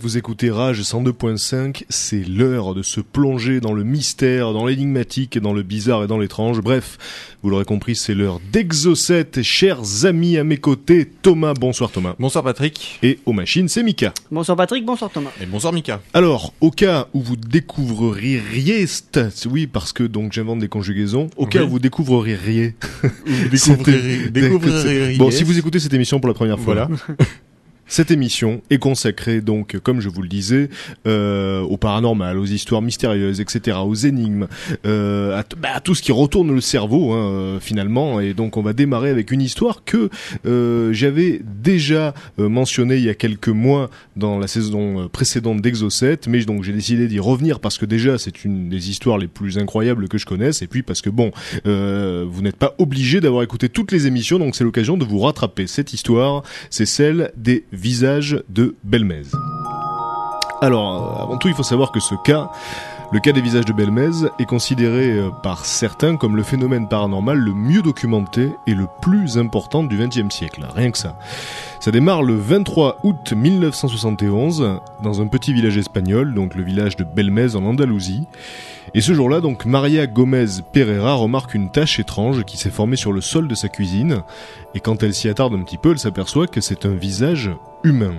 vous écoutez Rage 102.5, c'est l'heure de se plonger dans le mystère, dans l'énigmatique, dans le bizarre et dans l'étrange. Bref, vous l'aurez compris, c'est l'heure d'Exocet. Chers amis à mes côtés, Thomas, bonsoir Thomas. Bonsoir Patrick. Et aux machines, c'est Mika. Bonsoir Patrick, bonsoir Thomas. Et bonsoir Mika. Alors, au cas où vous découvririez, oui, parce que donc j'invente des conjugaisons, au cas où vous découvririez. découvririez. Bon, si vous écoutez cette émission pour la première fois, voilà. Cette émission est consacrée donc, comme je vous le disais, euh, au paranormal, aux histoires mystérieuses, etc., aux énigmes, euh, à, bah, à tout ce qui retourne le cerveau hein, euh, finalement. Et donc on va démarrer avec une histoire que euh, j'avais déjà euh, mentionnée il y a quelques mois dans la saison euh, précédente d'Exocet, mais donc j'ai décidé d'y revenir parce que déjà c'est une des histoires les plus incroyables que je connaisse, et puis parce que bon, vous n'êtes pas obligé d'avoir écouté toutes les émissions, donc c'est l'occasion de vous rattraper. Cette histoire, c'est celle des visages de Belmez. Alors, euh, avant tout, il faut savoir que ce cas, le cas des visages de Belmez, est considéré euh, par certains comme le phénomène paranormal le mieux documenté et le plus important du XXe siècle. Rien que ça. Ça démarre le 23 août 1971 dans un petit village espagnol, donc le village de Belmez en Andalousie. Et ce jour-là, donc, Maria Gomez Pereira remarque une tache étrange qui s'est formée sur le sol de sa cuisine. Et quand elle s'y attarde un petit peu, elle s'aperçoit que c'est un visage humain.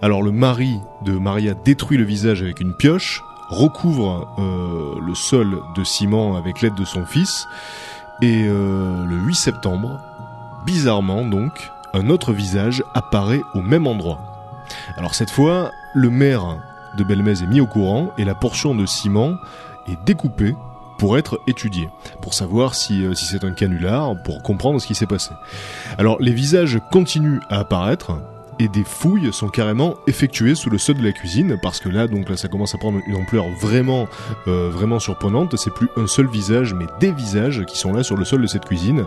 Alors le mari de Maria détruit le visage avec une pioche, recouvre euh, le sol de ciment avec l'aide de son fils, et euh, le 8 septembre, bizarrement donc, un autre visage apparaît au même endroit. Alors cette fois, le maire de Belmez est mis au courant et la portion de ciment est découpée pour être étudiée, pour savoir si, euh, si c'est un canular, pour comprendre ce qui s'est passé. Alors les visages continuent à apparaître, et des fouilles sont carrément effectuées sous le sol de la cuisine parce que là donc là ça commence à prendre une ampleur vraiment euh, vraiment surprenante. C'est plus un seul visage mais des visages qui sont là sur le sol de cette cuisine.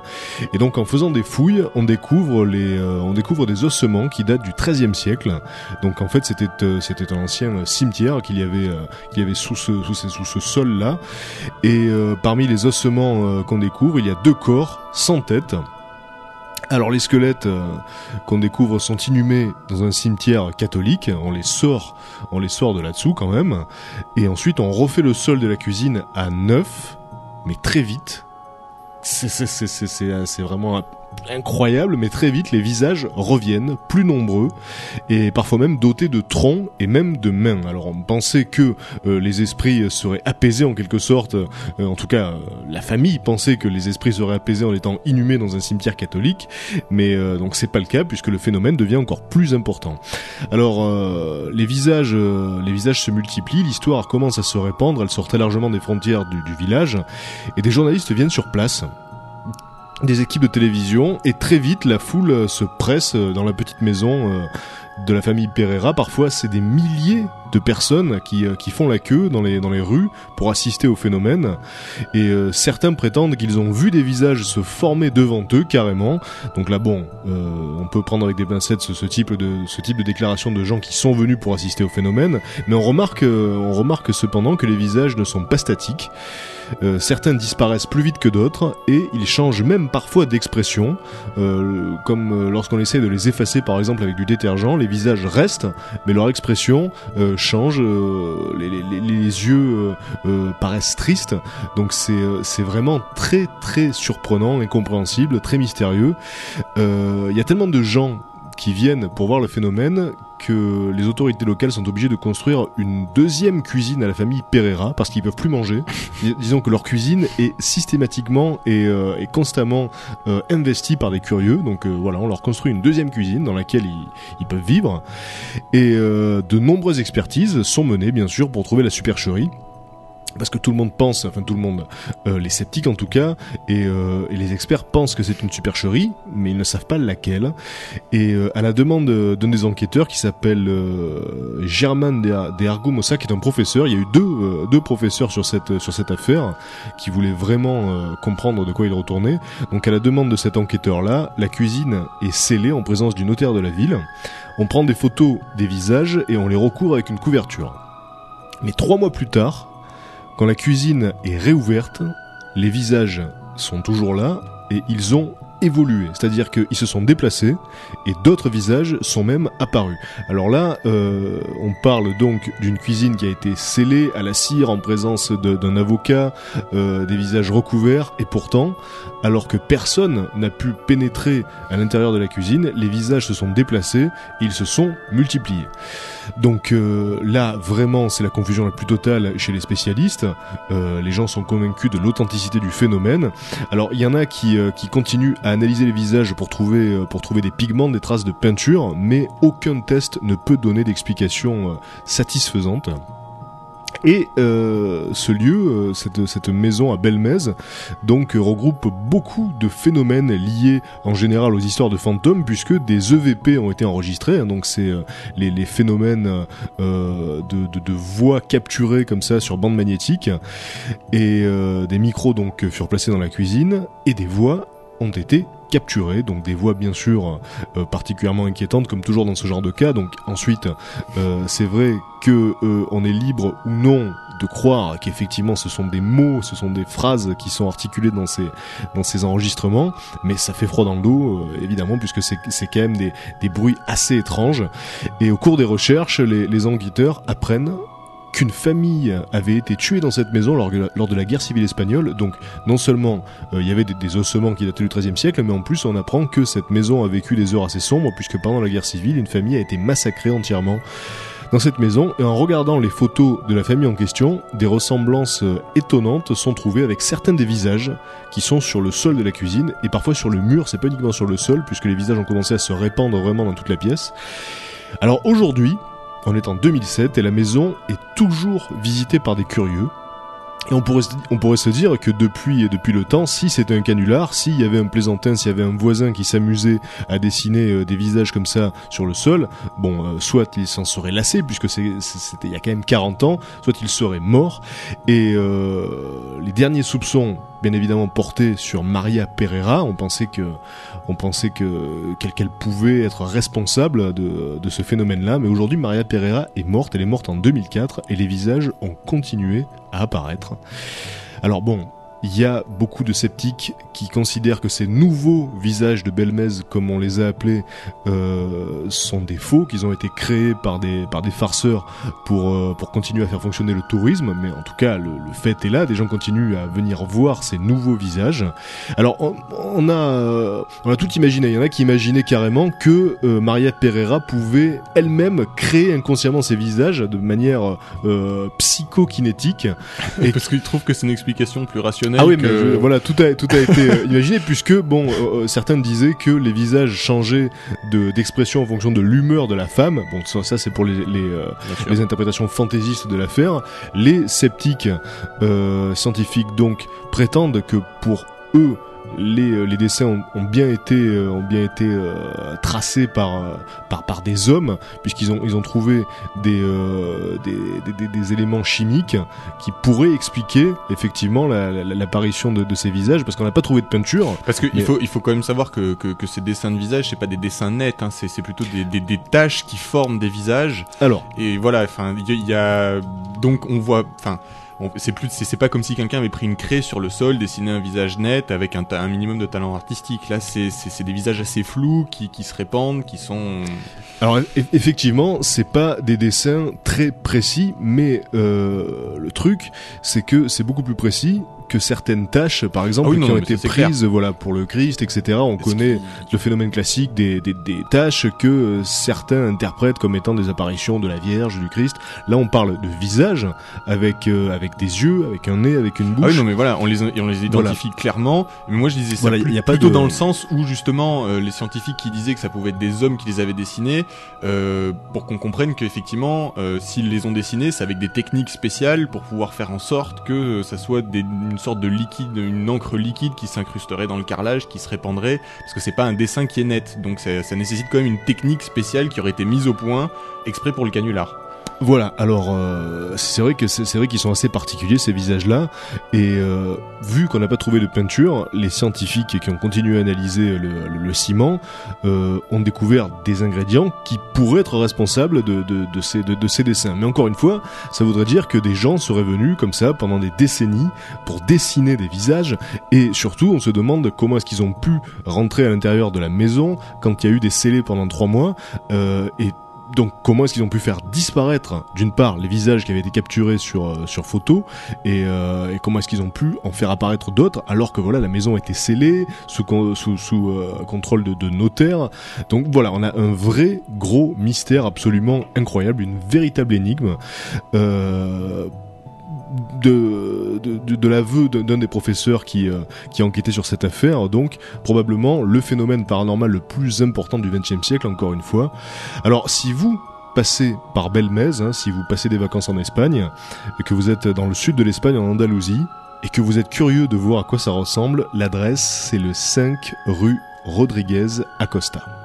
Et donc en faisant des fouilles on découvre les euh, on découvre des ossements qui datent du XIIIe siècle. Donc en fait c'était euh, c'était un ancien cimetière qu'il y avait euh, qu'il y avait sous ce sous sous ce sol là et euh, parmi les ossements euh, qu'on découvre il y a deux corps sans tête alors les squelettes euh, qu'on découvre sont inhumés dans un cimetière catholique. On les sort, on les sort de là-dessous quand même. Et ensuite, on refait le sol de la cuisine à neuf, mais très vite. C'est vraiment incroyable, mais très vite, les visages reviennent, plus nombreux, et parfois même dotés de troncs et même de mains. Alors on pensait que euh, les esprits seraient apaisés en quelque sorte, euh, en tout cas euh, la famille pensait que les esprits seraient apaisés en étant inhumés dans un cimetière catholique, mais euh, donc c'est pas le cas puisque le phénomène devient encore plus important. Alors les visages, les visages se multiplient, l'histoire commence à se répandre, elle sort très largement des frontières du village, et des journalistes viennent sur place. Des équipes de télévision et très vite la foule euh, se presse euh, dans la petite maison euh, de la famille Pereira. Parfois c'est des milliers de personnes qui, euh, qui font la queue dans les, rues pour assister au phénomène. Et euh, certains prétendent qu'ils ont vu des visages se former devant eux carrément. Donc là bon, euh, on peut prendre avec des pincettes ce, type de déclaration de gens qui sont venus pour assister au phénomène, mais on remarque cependant que les visages ne sont pas statiques. Certains disparaissent plus vite que d'autres et ils changent même parfois d'expression, comme lorsqu'on essaie de les effacer par exemple avec du détergent, les visages restent, mais leur expression change, euh, les, les- yeux euh, euh, paraissent tristes, donc c'est vraiment très très surprenant, incompréhensible, très mystérieux. Il y a tellement de gens qui viennent pour voir le phénomène que les autorités locales sont obligées de construire une deuxième cuisine à la famille Pereira parce qu'ils peuvent plus manger. Dis- Disons que leur cuisine est systématiquement et, euh, et constamment euh, investie par des curieux. Donc euh, voilà, on leur construit une deuxième cuisine dans laquelle ils, ils peuvent vivre. Et de nombreuses expertises sont menées bien sûr pour trouver la supercherie. Parce que tout le monde pense, enfin tout le monde, euh, les sceptiques en tout cas, et, euh, et les experts pensent que c'est une supercherie, mais ils ne savent pas laquelle. Et euh, à la demande d'un des enquêteurs qui s'appelle euh, German de, de Argumosa, qui est un professeur, il y a eu deux, euh, deux professeurs sur cette, sur cette affaire qui voulaient vraiment euh, comprendre de quoi il retournait. Donc à la demande de cet enquêteur-là, la cuisine est scellée en présence du notaire de la ville. On prend des photos des visages et on les recouvre avec une couverture. Mais trois mois plus tard, quand la cuisine est réouverte, les visages sont toujours là et ils ont évolué. C'est-à-dire qu'ils se sont déplacés et d'autres visages sont même apparus. Alors là, euh, on parle donc d'une cuisine qui a été scellée à la cire en présence d'un avocat, euh, des visages recouverts et pourtant, alors que personne n'a pu pénétrer à l'intérieur de la cuisine, les visages se sont déplacés et ils se sont multipliés. Donc euh, là, vraiment, c'est la confusion la plus totale chez les spécialistes. Euh, les gens sont convaincus de l'authenticité du phénomène. Alors, il y en a qui, euh, qui continuent à analyser les visages pour trouver, pour trouver des pigments, des traces de peinture, mais aucun test ne peut donner d'explication satisfaisante. Et euh, ce lieu, euh, cette, maison à Belmez, donc regroupe beaucoup de phénomènes liés en général aux histoires de fantômes, puisque des EVP ont été enregistrés. hein, donc c'est euh, les, phénomènes de, de, voix capturées comme ça sur bande magnétique, et des micros donc furent placés dans la cuisine, et des voix ont été capturées, donc des voix bien sûr euh, particulièrement inquiétantes comme toujours dans ce genre de cas. Donc ensuite, euh, c'est vrai que euh, on est libre ou non de croire qu'effectivement ce sont des mots, ce sont des phrases qui sont articulées dans ces dans ces enregistrements, mais ça fait froid dans le dos évidemment puisque c'est c'est quand même des des bruits assez étranges. Et au cours des recherches, les, les enquêteurs apprennent qu'une famille avait été tuée dans cette maison lors, de la guerre civile espagnole. Donc non seulement euh, il y avait des, des ossements qui dataient du XIIIe siècle, mais en plus on apprend que cette maison a vécu des heures assez sombres, puisque pendant la guerre civile, une famille a été massacrée entièrement dans cette maison. Et en regardant les photos de la famille en question, des ressemblances euh, étonnantes sont trouvées avec certains des visages qui sont sur le sol de la cuisine, et parfois sur le mur, c'est pas uniquement sur le sol, puisque les visages ont commencé à se répandre vraiment dans toute la pièce. Alors aujourd'hui, on est en 2007 et la maison est toujours visitée par des curieux. Et on pourrait, se- dire que depuis, depuis le temps, si c'était un canular, s'il y avait un plaisantin, s'il y avait un voisin qui s'amusait à dessiner euh, des visages comme ça sur le sol, bon, euh, soit il s'en serait lassé, puisque c'était il y a quand même 40 ans, soit il serait mort. Et euh, les derniers soupçons, bien évidemment, portés sur Maria Pereira, on pensait que, on pensait que qu'elle qu'elle pouvait être responsable de, de ce phénomène-là, mais aujourd'hui Maria Pereira est morte, elle est morte en 2004 et les visages ont continué à apparaître. Alors bon, il y a beaucoup de sceptiques qui considèrent que ces nouveaux visages de Belmez, comme on les a appelés, euh, sont des faux, qu'ils ont été créés par des, par des farceurs pour, euh, pour continuer à faire fonctionner le tourisme, mais en tout cas le, le fait est là, des gens continuent à venir voir ces nouveaux visages. Alors on, on a, euh, on a tout imaginé, il y en a qui imaginaient carrément que euh, Maria Pereira pouvait elle-même créer inconsciemment ces visages de manière euh, psychokinétique Et- Parce qu'ils trouvent que c'est une explication plus rationnelle. Ah oui, mais je- voilà, tout a, tout a été euh, imaginé puisque bon, euh, euh, certains disaient que les visages changeaient de d'expression en fonction de l'humeur de la femme. Bon, ça, ça, c'est pour les, les, euh, interprétations fantaisistes de l'affaire. Les sceptiques scientifiques donc prétendent que pour eux les, euh, les dessins ont, ont bien été euh, ont bien été euh, tracés par euh, par par des hommes puisqu'ils ont ils ont trouvé des, euh, des, des, des- éléments chimiques qui pourraient expliquer effectivement la- la- l'apparition de, de ces visages parce qu'on n'a pas trouvé de peinture Parce qu'il Mais- faut, il faut quand même savoir que, que, que ces dessins de visage, c'est pas des dessins nets, hein, c'est c'est plutôt des, des, taches qui forment des visages. alors Et voilà, enfin, il y, y a donc on voit, enfin, c'est plus, c'est pas comme si quelqu'un avait pris une craie sur le sol, dessiné un visage net avec un, minimum de talent artistique. Là, c'est des visages assez flous qui, qui se répandent, qui sont. Alors eff- effectivement, c'est pas des dessins très précis, mais euh, le truc, c'est que c'est beaucoup plus précis que certaines tâches, par exemple, Ah oui, non, qui ont été clair. prises, voilà, pour le Christ, etc. On connaît le phénomène classique des, des, des tâches que euh, certains interprètent comme étant des apparitions de la Vierge, du Christ. Là, on parle de visage avec euh, avec des yeux, avec un nez, avec une bouche. Ah oui, non, mais voilà, on les, on les identifie clairement. Mais moi, je disais ça Voilà, plus- y a pas plutôt de- dans le sens où, justement, euh, les scientifiques qui disaient que ça pouvait être des hommes qui les avaient dessinés, euh, pour qu'on comprenne qu'effectivement, euh, s'ils les ont dessinés, c'est avec des techniques spéciales pour pouvoir faire en sorte que ça soit des, une sorte de liquide, une encre liquide qui s'incrusterait dans le carrelage, qui se répandrait, parce que c'est pas un dessin qui est net. Donc ça nécessite quand même une technique spéciale qui aurait été mise au point exprès pour le canular. Voilà, alors euh, c'est vrai que c'est vrai qu'ils sont assez particuliers ces visages-là, et euh, vu qu'on n'a pas trouvé de peinture, les scientifiques qui ont continué à analyser le, ciment euh, ont découvert des ingrédients qui pourraient être responsables de ces dessins. Mais encore une fois, ça voudrait dire que des gens seraient venus comme ça pendant des décennies pour dessiner des visages, et surtout on se demande comment est-ce qu'ils ont pu rentrer à l'intérieur de la maison quand il y a eu des scellés pendant trois mois, euh, et donc comment est-ce qu'ils ont pu faire disparaître d'une part les visages qui avaient été capturés sur euh, sur photo et, euh, et comment est-ce qu'ils ont pu en faire apparaître d'autres alors que voilà la maison était scellée sous sous, sous euh, contrôle de, de notaires donc voilà on a un vrai gros mystère absolument incroyable une véritable énigme de, de, de, l'aveu d'un des professeurs qui, euh, qui a enquêté sur cette affaire, donc probablement le phénomène paranormal le plus important du XXe siècle, encore une fois. Alors si vous passez par Belmez, hein, si vous passez des vacances en Espagne, et que vous êtes dans le sud de l'Espagne, en Andalousie, et que vous êtes curieux de voir à quoi ça ressemble, l'adresse c'est le 5 rue Rodriguez Acosta.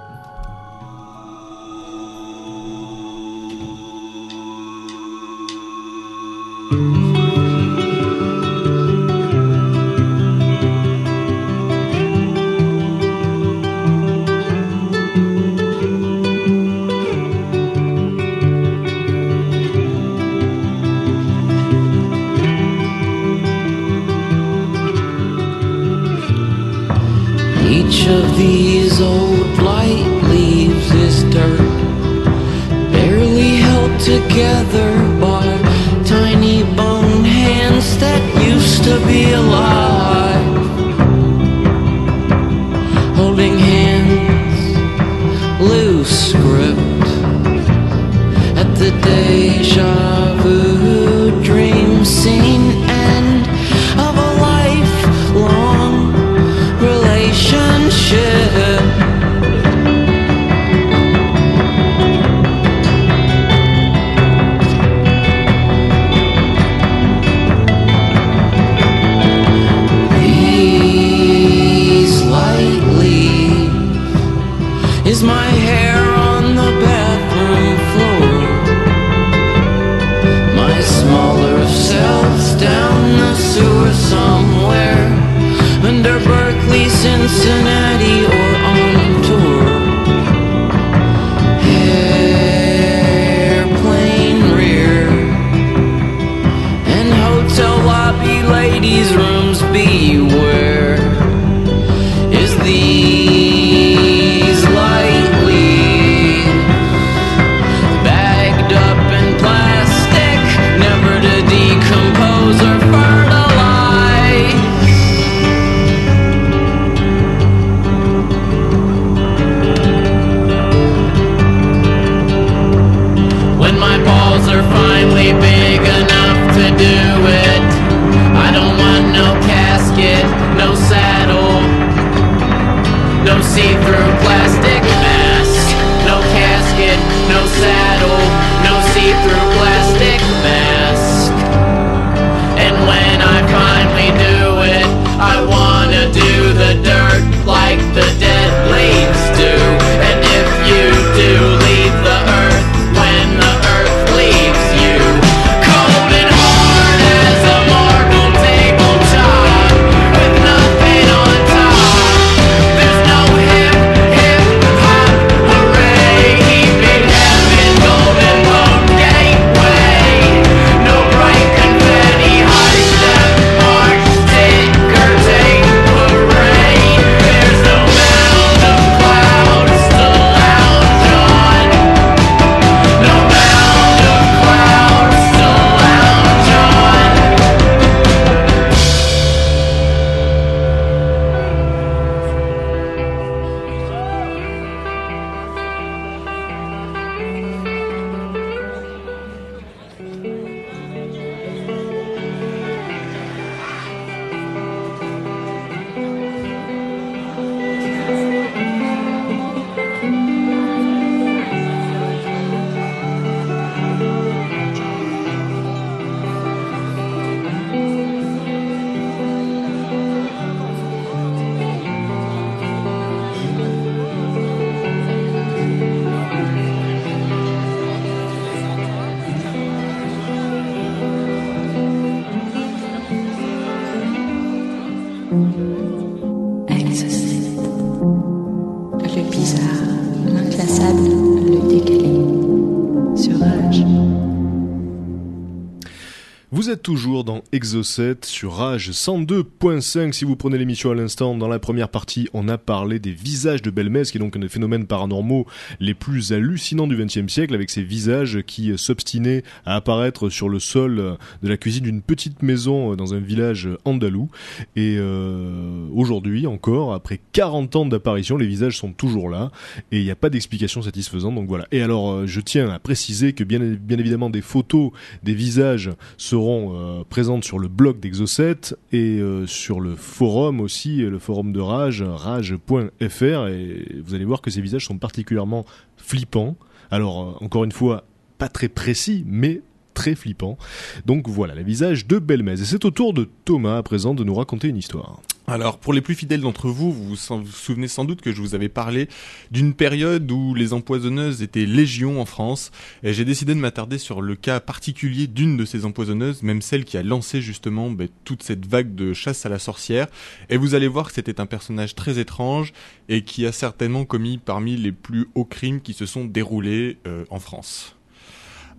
Sur Rage 102.5. Si vous prenez l'émission à l'instant, dans la première partie, on a parlé des visages de Belmez, qui est donc un des phénomènes paranormaux les plus hallucinants du XXe siècle, avec ces visages qui s'obstinaient à apparaître sur le sol de la cuisine d'une petite maison dans un village andalou. Et euh, aujourd'hui encore, après 40 ans d'apparition, les visages sont toujours là et il n'y a pas d'explication satisfaisante. Donc voilà. Et alors, euh, je tiens à préciser que bien, bien évidemment, des photos des visages seront euh, présentes sur le blog d'Exocet et euh, sur le forum aussi, le forum de Rage, rage.fr. Et vous allez voir que ces visages sont particulièrement flippants. Alors, euh, encore une fois, pas très précis, mais très flippants. Donc voilà, les visages de Belmez. Et c'est au tour de Thomas à présent de nous raconter une histoire. Alors, pour les plus fidèles d'entre vous, vous vous souvenez sans doute que je vous avais parlé d'une période où les empoisonneuses étaient légion en France, et j'ai décidé de m'attarder sur le cas particulier d'une de ces empoisonneuses, même celle qui a lancé justement ben, toute cette vague de chasse à la sorcière, et vous allez voir que c'était un personnage très étrange, et qui a certainement commis parmi les plus hauts crimes qui se sont déroulés euh, en France.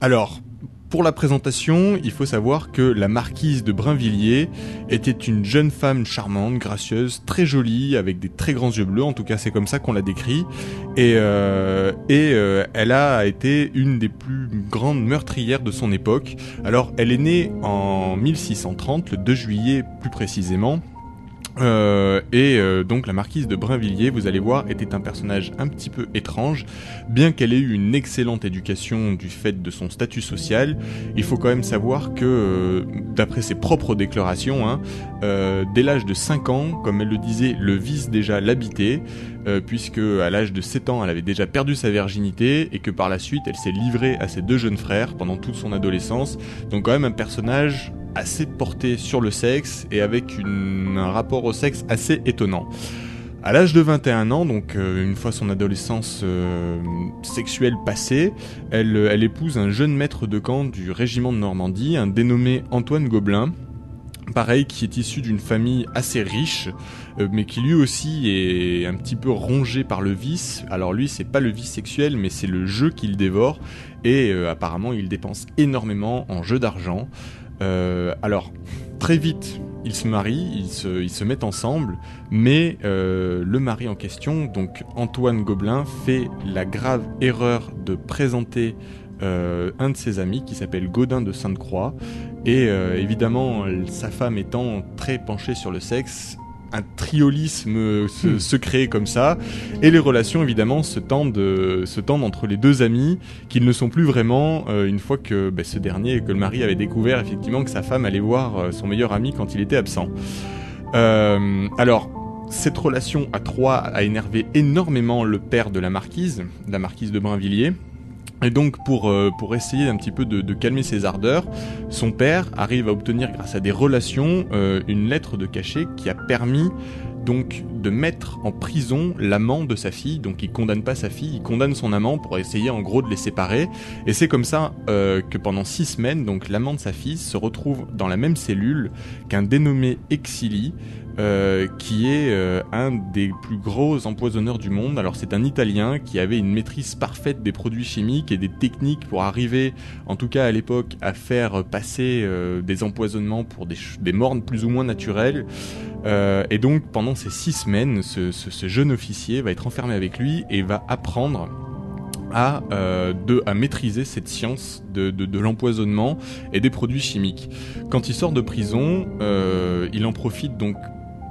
Alors, pour la présentation, il faut savoir que la marquise de Brinvilliers était une jeune femme charmante, gracieuse, très jolie, avec des très grands yeux bleus, en tout cas c'est comme ça qu'on l'a décrit, et, euh, euh, elle a été une des plus grandes meurtrières de son époque. Alors elle est née en 1630, le 2 juillet plus précisément, euh, et euh, donc la marquise de Brinvilliers, vous allez voir, était un personnage un petit peu étrange, bien qu'elle ait eu une excellente éducation du fait de son statut social. Il faut quand même savoir que, euh, d'après ses propres déclarations, hein, euh, dès l'âge de 5 ans, comme elle le disait, le vice déjà l'habitait, puisque à l'âge de 7 ans, elle avait déjà perdu sa virginité et que par la suite, elle s'est livrée à ses deux jeunes frères pendant toute son adolescence. Donc quand même un personnage assez porté sur le sexe et avec un rapport au sexe assez étonnant. À l'âge de 21 ans, donc euh, une fois son adolescence euh, sexuelle passée, elle, elle épouse un jeune maître de camp du régiment de Normandie, un dénommé Antoine Gobelin, pareil qui est issu d'une famille assez riche, euh, mais qui lui aussi est un petit peu rongé par le vice. Alors lui, c'est pas le vice sexuel, mais c'est le jeu qu'il dévore, et euh, apparemment il dépense énormément en jeux d'argent. Euh, alors, très vite, ils se marient, ils se, mettent ensemble, mais euh, le mari en question, donc Antoine Gobelin, fait la grave erreur de présenter euh, un de ses amis qui s'appelle Gaudin de Sainte-Croix, et évidemment, sa femme étant très penchée sur le sexe, un triolisme se, se crée comme ça, et les relations évidemment se tendent, euh, se tendent entre les deux amis, qu'ils ne sont plus vraiment euh, une fois que bah, ce dernier, que le mari avait découvert effectivement que sa femme allait voir euh, son meilleur ami quand il était absent. Alors, cette relation à trois a énervé énormément le père de la marquise, la marquise de Brinvilliers. Et donc pour, euh, pour essayer un petit peu de, calmer ses ardeurs, son père arrive à obtenir grâce à des relations euh, une lettre de cachet qui a permis donc de mettre en prison l'amant de sa fille. Donc il condamne pas sa fille, il condamne son amant pour essayer en gros de les séparer. Et c'est comme ça euh, que pendant six semaines, donc l'amant de sa fille se retrouve dans la même cellule qu'un dénommé Exili, euh, qui est euh, un des plus gros empoisonneurs du monde. Alors c'est un Italien qui avait une maîtrise parfaite des produits chimiques et des techniques pour arriver, en tout cas à l'époque, à faire passer euh, des empoisonnements pour des, des mornes plus ou moins naturelles. Euh, et donc pendant ces six semaines, ce, ce- ce jeune officier va être enfermé avec lui et va apprendre à, euh, de, à maîtriser cette science de, de, de l'empoisonnement et des produits chimiques. Quand il sort de prison, euh, il en profite donc,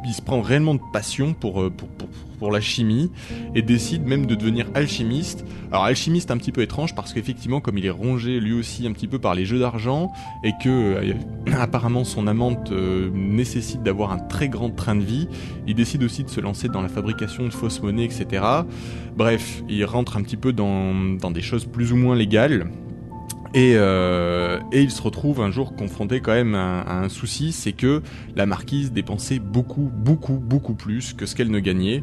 il se prend réellement de passion pour, euh, pour, pour, pour la chimie et décide même de devenir alchimiste. Alors alchimiste un petit peu étrange parce qu'effectivement comme il est rongé lui aussi un petit peu par les jeux d'argent et que euh, apparemment son amante euh, nécessite d'avoir un très grand train de vie, il décide aussi de se lancer dans la fabrication de fausses monnaies, etc. Bref, il rentre un petit peu dans des choses plus ou moins légales. Et, euh, il se retrouve un jour confronté quand même à, un souci, c'est que la marquise dépensait beaucoup, beaucoup, beaucoup plus que ce qu'elle ne gagnait.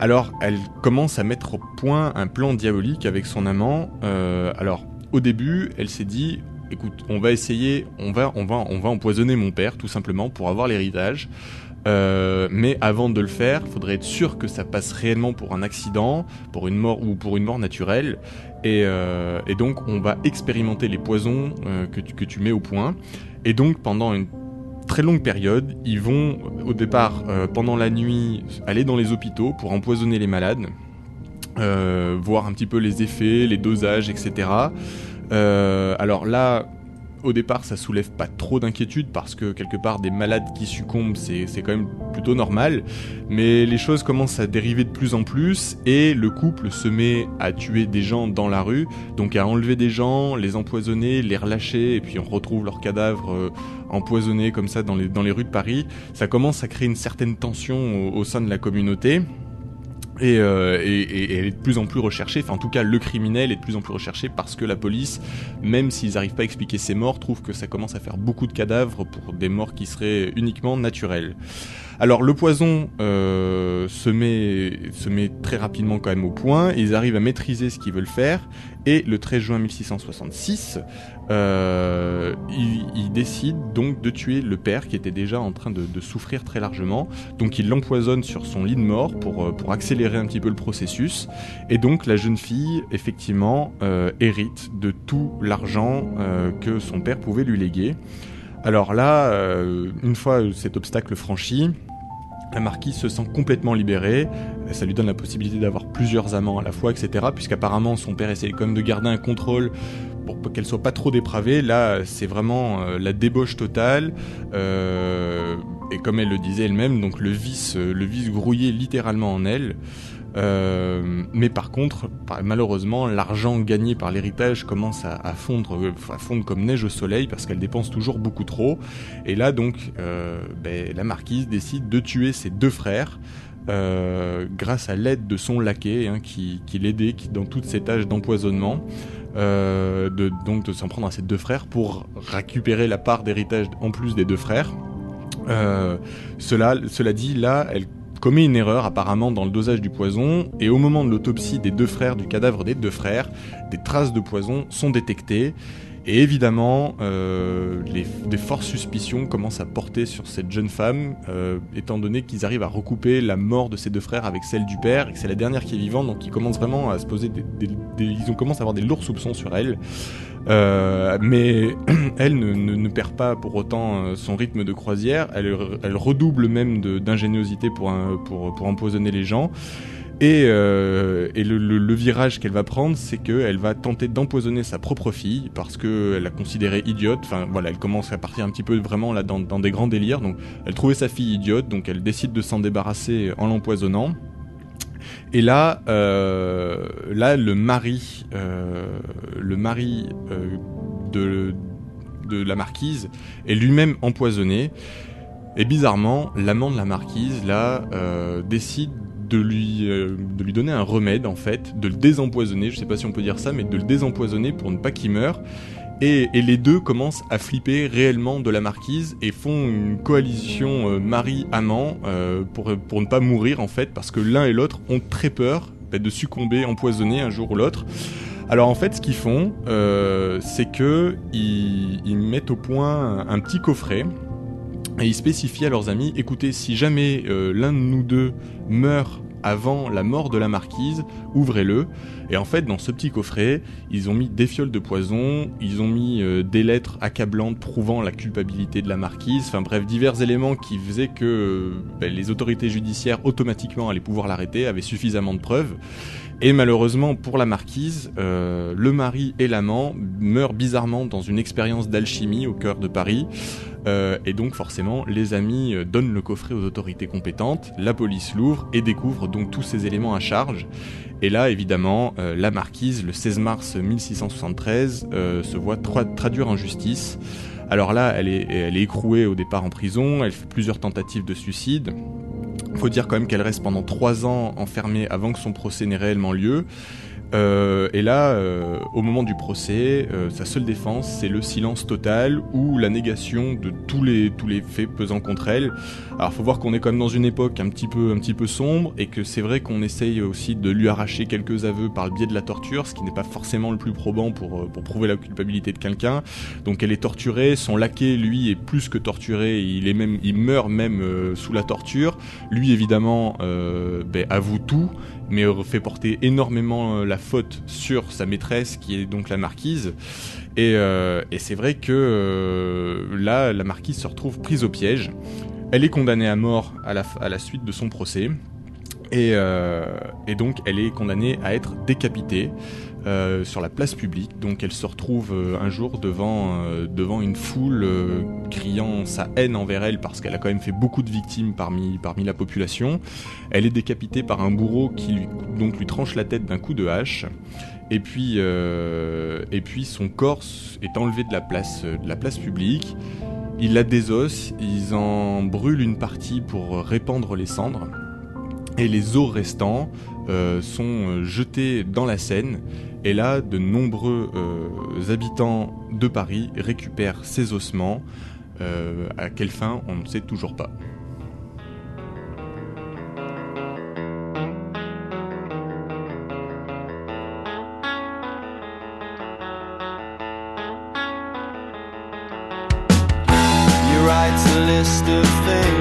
Alors elle commence à mettre au point un plan diabolique avec son amant. Euh, alors au début, elle s'est dit, écoute, on va essayer, on va, on va, on va empoisonner mon père tout simplement pour avoir l'héritage. Euh, mais avant de le faire, faudrait être sûr que ça passe réellement pour un accident, pour une mort ou pour une mort naturelle. Et, euh, et donc on va expérimenter les poisons euh, que, tu, mets au point. Et donc pendant une très longue période, ils vont au départ euh, pendant la nuit aller dans les hôpitaux pour empoisonner les malades, voir un petit peu les effets, les dosages, etc. Alors là, au départ, ça soulève pas trop d'inquiétude parce que quelque part des malades qui succombent, c'est quand même plutôt normal. Mais les choses commencent à dériver de plus en plus et le couple se met à tuer des gens dans la rue, donc à enlever des gens, les empoisonner, les relâcher et puis on retrouve leurs cadavres euh, empoisonnés comme ça dans les, dans les rues de Paris. Ça commence à créer une certaine tension au sein de la communauté. Et, euh, et, elle est de plus en plus recherchée, enfin en tout cas le criminel est de plus en plus recherché parce que la police, même s'ils n'arrivent pas à expliquer ses morts, trouve que ça commence à faire beaucoup de cadavres pour des morts qui seraient uniquement naturelles. Alors le poison euh, se, met, se met très rapidement quand même au point, ils arrivent à maîtriser ce qu'ils veulent faire, et le 13 juin 1666, euh, ils décident donc de tuer le père qui était déjà en train de, souffrir très largement, donc ils l'empoisonnent sur son lit de mort pour, euh, pour accélérer un petit peu le processus, et donc la jeune fille, effectivement, euh, hérite de tout l'argent que son père pouvait lui léguer. Alors là, une fois cet obstacle franchi, la marquise se sent complètement libérée, ça lui donne la possibilité d'avoir plusieurs amants à la fois, etc. Puisqu'apparemment son père essayait quand même de garder un contrôle pour qu'elle soit pas trop dépravée. Là, c'est vraiment euh, la débauche totale. euh, et comme elle le disait elle-même, donc le vice, euh, le vice grouillait littéralement en elle. Mais par contre, malheureusement, l'argent gagné par l'héritage commence à, fondre, à fondre comme neige au soleil parce qu'elle dépense toujours beaucoup trop. Et là, donc, euh, ben, la marquise décide de tuer ses deux frères. grâce à l'aide de son laquais hein, qui, qui l'aidait dans toutes ces tâches d'empoisonnement, euh, de, donc de s'en prendre à ses deux frères pour récupérer la part d'héritage en plus des deux frères. Euh, cela, cela dit, là, elle commet une erreur apparemment dans le dosage du poison, et au moment de l'autopsie des deux frères, du cadavre des deux frères, des traces de poison sont détectées. Et évidemment, euh, des fortes suspicions commencent à porter sur cette jeune femme, euh, étant donné qu'ils arrivent à recouper la mort de ses deux frères avec celle du père, et que c'est la dernière qui est vivante, donc ils commencent vraiment à se poser des, ils ont commencé à avoir des lourds soupçons sur elle. Euh, mais elle ne, perd pas pour autant son rythme de croisière. Elle, redouble même d'ingéniosité pour empoisonner les gens. Et, euh, le, virage qu'elle va prendre, c'est qu'elle va tenter d'empoisonner sa propre fille parce qu'elle la considérait idiote. Enfin voilà, elle commence à partir un petit peu vraiment là dans, des grands délires. Donc elle trouvait sa fille idiote, donc elle décide de s'en débarrasser en l'empoisonnant. Et là, euh, là, le mari, euh, le mari de, de la marquise est lui-même empoisonné. Et bizarrement, l'amant de la marquise, là, décide de lui, euh, de lui donner un remède, en fait, de le désempoisonner, je sais pas si on peut dire ça, mais de le désempoisonner pour ne pas qu'il meure. Et, les deux commencent à flipper réellement de la marquise et font une coalition euh, mari-amant euh, pour, ne pas mourir, en fait, parce que l'un et l'autre ont très peur bah, de succomber empoisonnés un jour ou l'autre. Alors en fait, ce qu'ils font, c'est que ils, mettent au point un petit coffret et ils spécifient à leurs amis écoutez, si jamais euh, l'un de nous deux meurt avant la mort de la marquise, ouvrez-le. Et en fait, dans ce petit coffret, ils ont mis des fioles de poison, ils ont mis euh, des lettres accablantes prouvant la culpabilité de la marquise, enfin bref, divers éléments qui faisaient que euh, ben, les autorités judiciaires automatiquement allaient pouvoir l'arrêter, avaient suffisamment de preuves. Et malheureusement pour la marquise, le mari et l'amant meurent bizarrement dans une expérience d'alchimie au cœur de Paris. Euh, et donc forcément, les amis euh, donnent le coffret aux autorités compétentes, la police l'ouvre et découvre donc tous ces éléments à charge. Et là, évidemment, euh, la marquise, le 16 mars 1673, euh, se voit tra- traduire en justice. Alors là, elle est, elle est écrouée au départ en prison, elle fait plusieurs tentatives de suicide. Faut dire quand même qu'elle reste pendant trois ans enfermée avant que son procès n'ait réellement lieu. Euh, et là, euh, au moment du procès, euh, sa seule défense, c'est le silence total ou la négation de tous les tous les faits pesant contre elle. Alors, faut voir qu'on est quand même dans une époque un petit peu un petit peu sombre et que c'est vrai qu'on essaye aussi de lui arracher quelques aveux par le biais de la torture, ce qui n'est pas forcément le plus probant pour pour prouver la culpabilité de quelqu'un. Donc, elle est torturée. Son laquais, lui, est plus que torturé. Il est même, il meurt même sous la torture. Lui, évidemment, ben, avoue tout mais fait porter énormément la faute sur sa maîtresse qui est donc la marquise. Et, euh, c'est vrai que euh, là, la marquise se retrouve prise au piège. Elle est condamnée à mort à la, suite de son procès. Et, euh, et, donc elle est condamnée à être décapitée euh, sur la place publique. Donc elle se retrouve euh, un jour devant, une foule criant sa haine envers elle parce qu'elle a quand même fait beaucoup de victimes parmi, la population. Elle est décapitée par un bourreau qui lui, tranche la tête d'un coup de hache. Et puis, son corps est enlevé de la place publique. Il la désosse, ils en brûlent une partie pour répandre les cendres et les os restants euh, sont jetés dans la Seine. Et là, de nombreux euh, habitants de Paris récupèrent ces ossements. Euh, à quelle fin, on ne sait toujours pas. List of things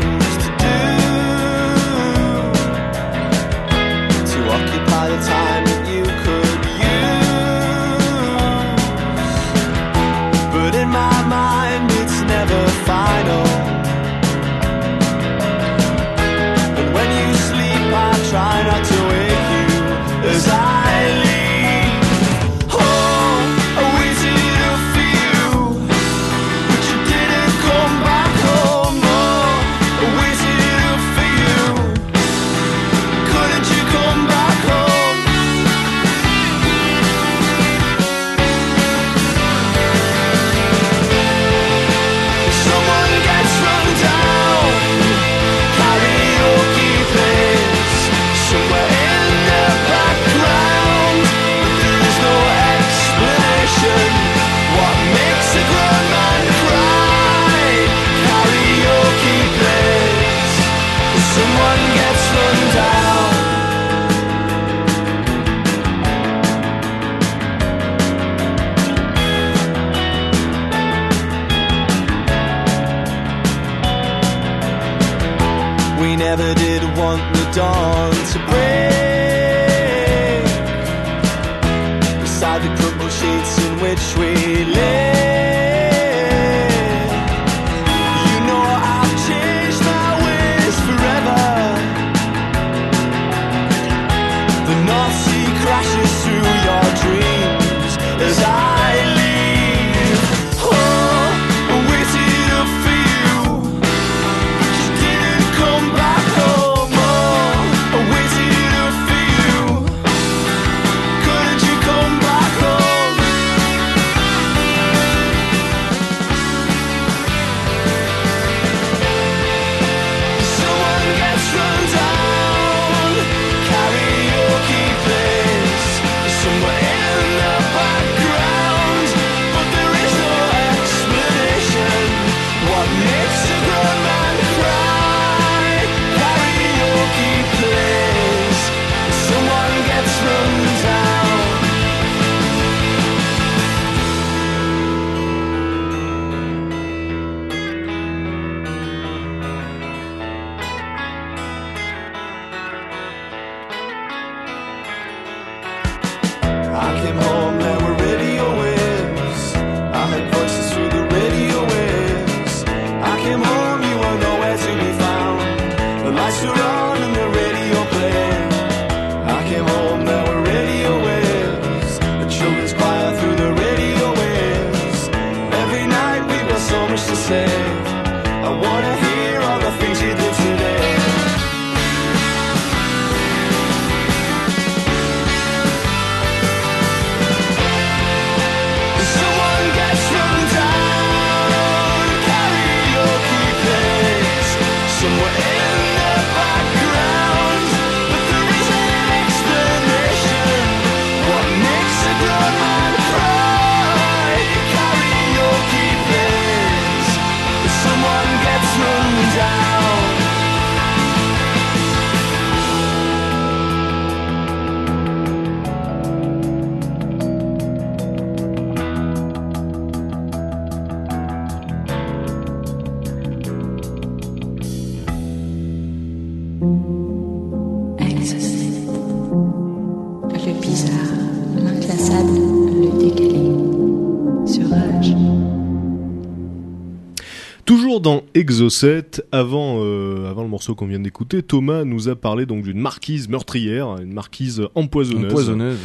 Exocet. Avant, euh, avant le morceau qu'on vient d'écouter, Thomas nous a parlé donc d'une marquise meurtrière, une marquise empoisonneuse.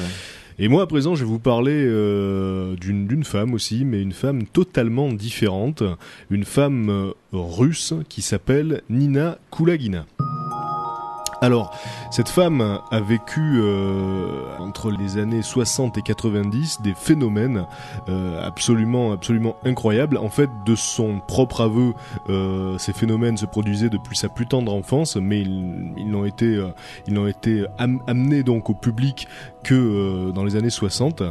Et moi à présent, je vais vous parler euh, d'une d'une femme aussi, mais une femme totalement différente, une femme euh, russe qui s'appelle Nina Kulagina. Alors, cette femme a vécu euh, entre les années 60 et 90 des phénomènes euh, absolument, absolument incroyables. En fait, de son propre aveu, euh, ces phénomènes se produisaient depuis sa plus tendre enfance, mais ils, n'ont été, amenés donc au public que dans les années 60.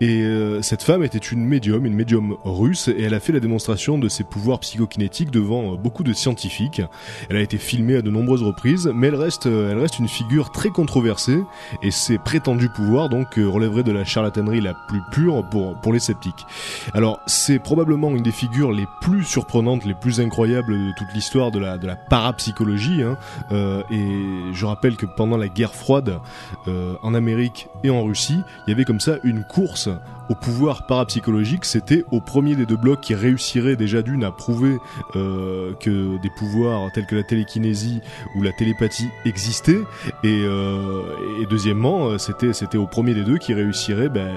Et cette femme était une médium, une médium russe, et elle a fait la démonstration de ses pouvoirs psychokinétiques devant beaucoup de scientifiques. Elle a été filmée à de nombreuses reprises, mais elle reste, elle reste une figure très controversée, et ses prétendus pouvoirs donc euh, relèveraient de la charlatanerie la plus pure pour, pour les sceptiques. Alors c'est probablement une des figures les plus surprenantes, les plus incroyables de toute l'histoire de la, de la parapsychologie, hein. Euh, et je rappelle que pendant la guerre froide, euh, en Amérique et en Russie, il y avait comme ça une course au pouvoir parapsychologique. C'était au premier des deux blocs qui réussirait déjà d'une à prouver euh, que des pouvoirs tels que la télékinésie ou la télépathie existaient. Et, euh, et deuxièmement, euh, c'était c'était au premier des deux qui réussirait, ben,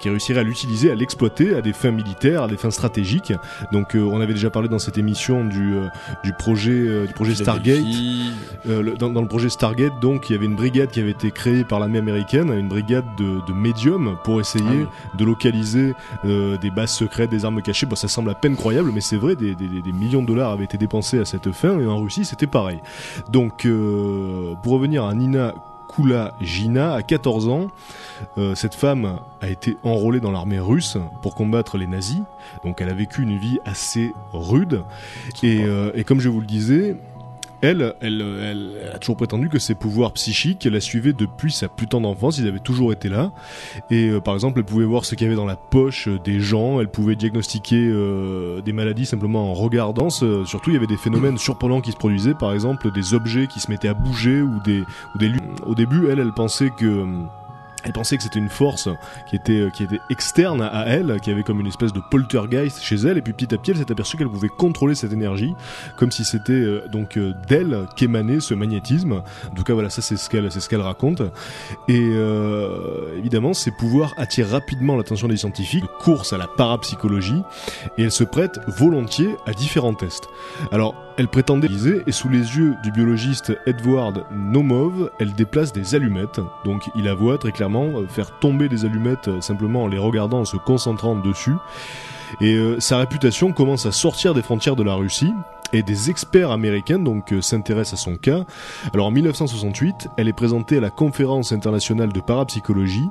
qui réussirait à l'utiliser, à l'exploiter à des fins militaires, à des fins stratégiques. Donc, euh, on avait déjà parlé dans cette émission du euh, du projet euh, du projet Stargate. Euh, le- dans, dans le projet Stargate, donc, il y avait une brigade qui avait été créée par l'armée américaine, une brigade de, de médiums pour essayer Ah de localiser euh, des bases secrètes, des armes cachées. Bon, ça semble à peine croyable, mais c'est vrai, des, des- des millions de dollars avaient été dépensés à cette fin, et en Russie, c'était pareil. Donc, euh, pour revenir à Nina Kulagina, à 14 ans, euh, cette femme a été enrôlée dans l'armée russe pour combattre les nazis. Donc, elle a vécu une vie assez rude. Et, et comme je vous le disais, elle, elle, elle, elle a toujours prétendu que ses pouvoirs psychiques la suivaient depuis sa plus tendre enfance, ils avaient toujours été là. Et euh, par exemple, elle pouvait voir ce qu'il y avait dans la poche euh, des gens, elle pouvait diagnostiquer euh, des maladies simplement en regardant. Ce- surtout, il y avait des phénomènes surprenants qui se produisaient, par exemple des objets qui se mettaient à bouger ou des, ou des Au début, elle, elle pensait que... Elle pensait que c'était une force qui était, euh, qui était externe à elle, qui avait comme une espèce de poltergeist chez elle, et puis petit à petit elle s'est aperçue qu'elle pouvait contrôler cette énergie, comme si c'était euh, donc euh, d'elle qu'émanait ce magnétisme. En tout cas voilà, ça c'est ce qu'elle ce qu'elle raconte. Et euh, évidemment, ces pouvoirs attirent rapidement l'attention des scientifiques, course à la parapsychologie, et elle se prête volontiers à différents tests. Alors, elle prétendait liser, et sous les yeux du biologiste Edward Nomov, elle déplace des allumettes. Donc, il la voit très clairement euh, faire tomber des allumettes euh, simplement en les regardant, en se concentrant dessus. Et euh, sa réputation commence à sortir des frontières de la Russie. Et des experts américains donc s'intéressent à son cas. Alors en 1968, elle est présentée à la conférence internationale de parapsychologie.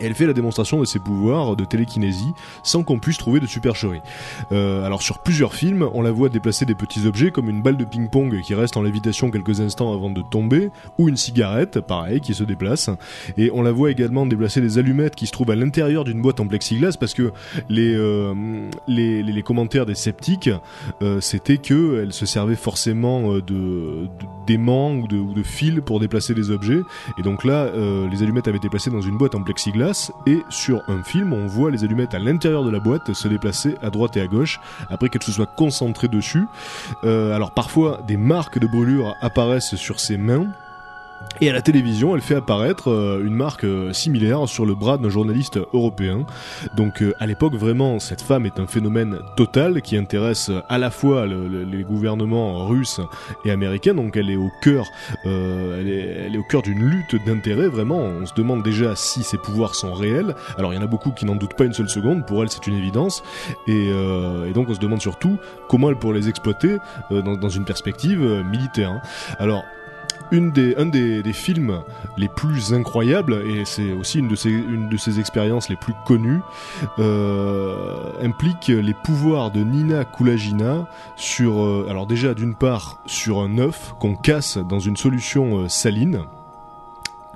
Elle fait la démonstration de ses pouvoirs de télékinésie sans qu'on puisse trouver de supercherie. Euh, alors sur plusieurs films, on la voit déplacer des petits objets comme une balle de ping-pong qui reste en lévitation quelques instants avant de tomber, ou une cigarette, pareil, qui se déplace. Et on la voit également déplacer des allumettes qui se trouvent à l'intérieur d'une boîte en plexiglas parce que les, euh, les, commentaires des sceptiques, euh, c'était que elle se servait forcément de d'aimants ou de, ou de fils pour déplacer des objets. Et donc là, les allumettes avaient été placées dans une boîte en plexiglas et sur un film, on voit les allumettes à l'intérieur de la boîte se déplacer à droite et à gauche après qu'elles se soient concentrées dessus. Euh, alors parfois, des marques de brûlure apparaissent sur ses mains. Et à la télévision, elle fait apparaître euh, une marque euh, similaire sur le bras d'un journaliste européen. Donc euh, à l'époque, vraiment, cette femme est un phénomène total qui intéresse à la fois le- le- les gouvernements russes et américains. Donc elle est au cœur, elle, est, est au cœur d'une lutte d'intérêt. Vraiment, on se demande déjà si ses pouvoirs sont réels. Alors il y en a beaucoup qui n'en doutent pas une seule seconde. Pour elle, c'est une évidence. Et, et donc on se demande surtout comment elle pourrait les exploiter dans, dans une perspective militaire. hein. Alors une des, un des, des films les plus incroyables, et c'est aussi une de ses, une de expériences les plus connues, euh, implique les pouvoirs de Nina Kulagina sur, euh, alors déjà d'une part sur un œuf qu'on casse dans une solution euh, saline,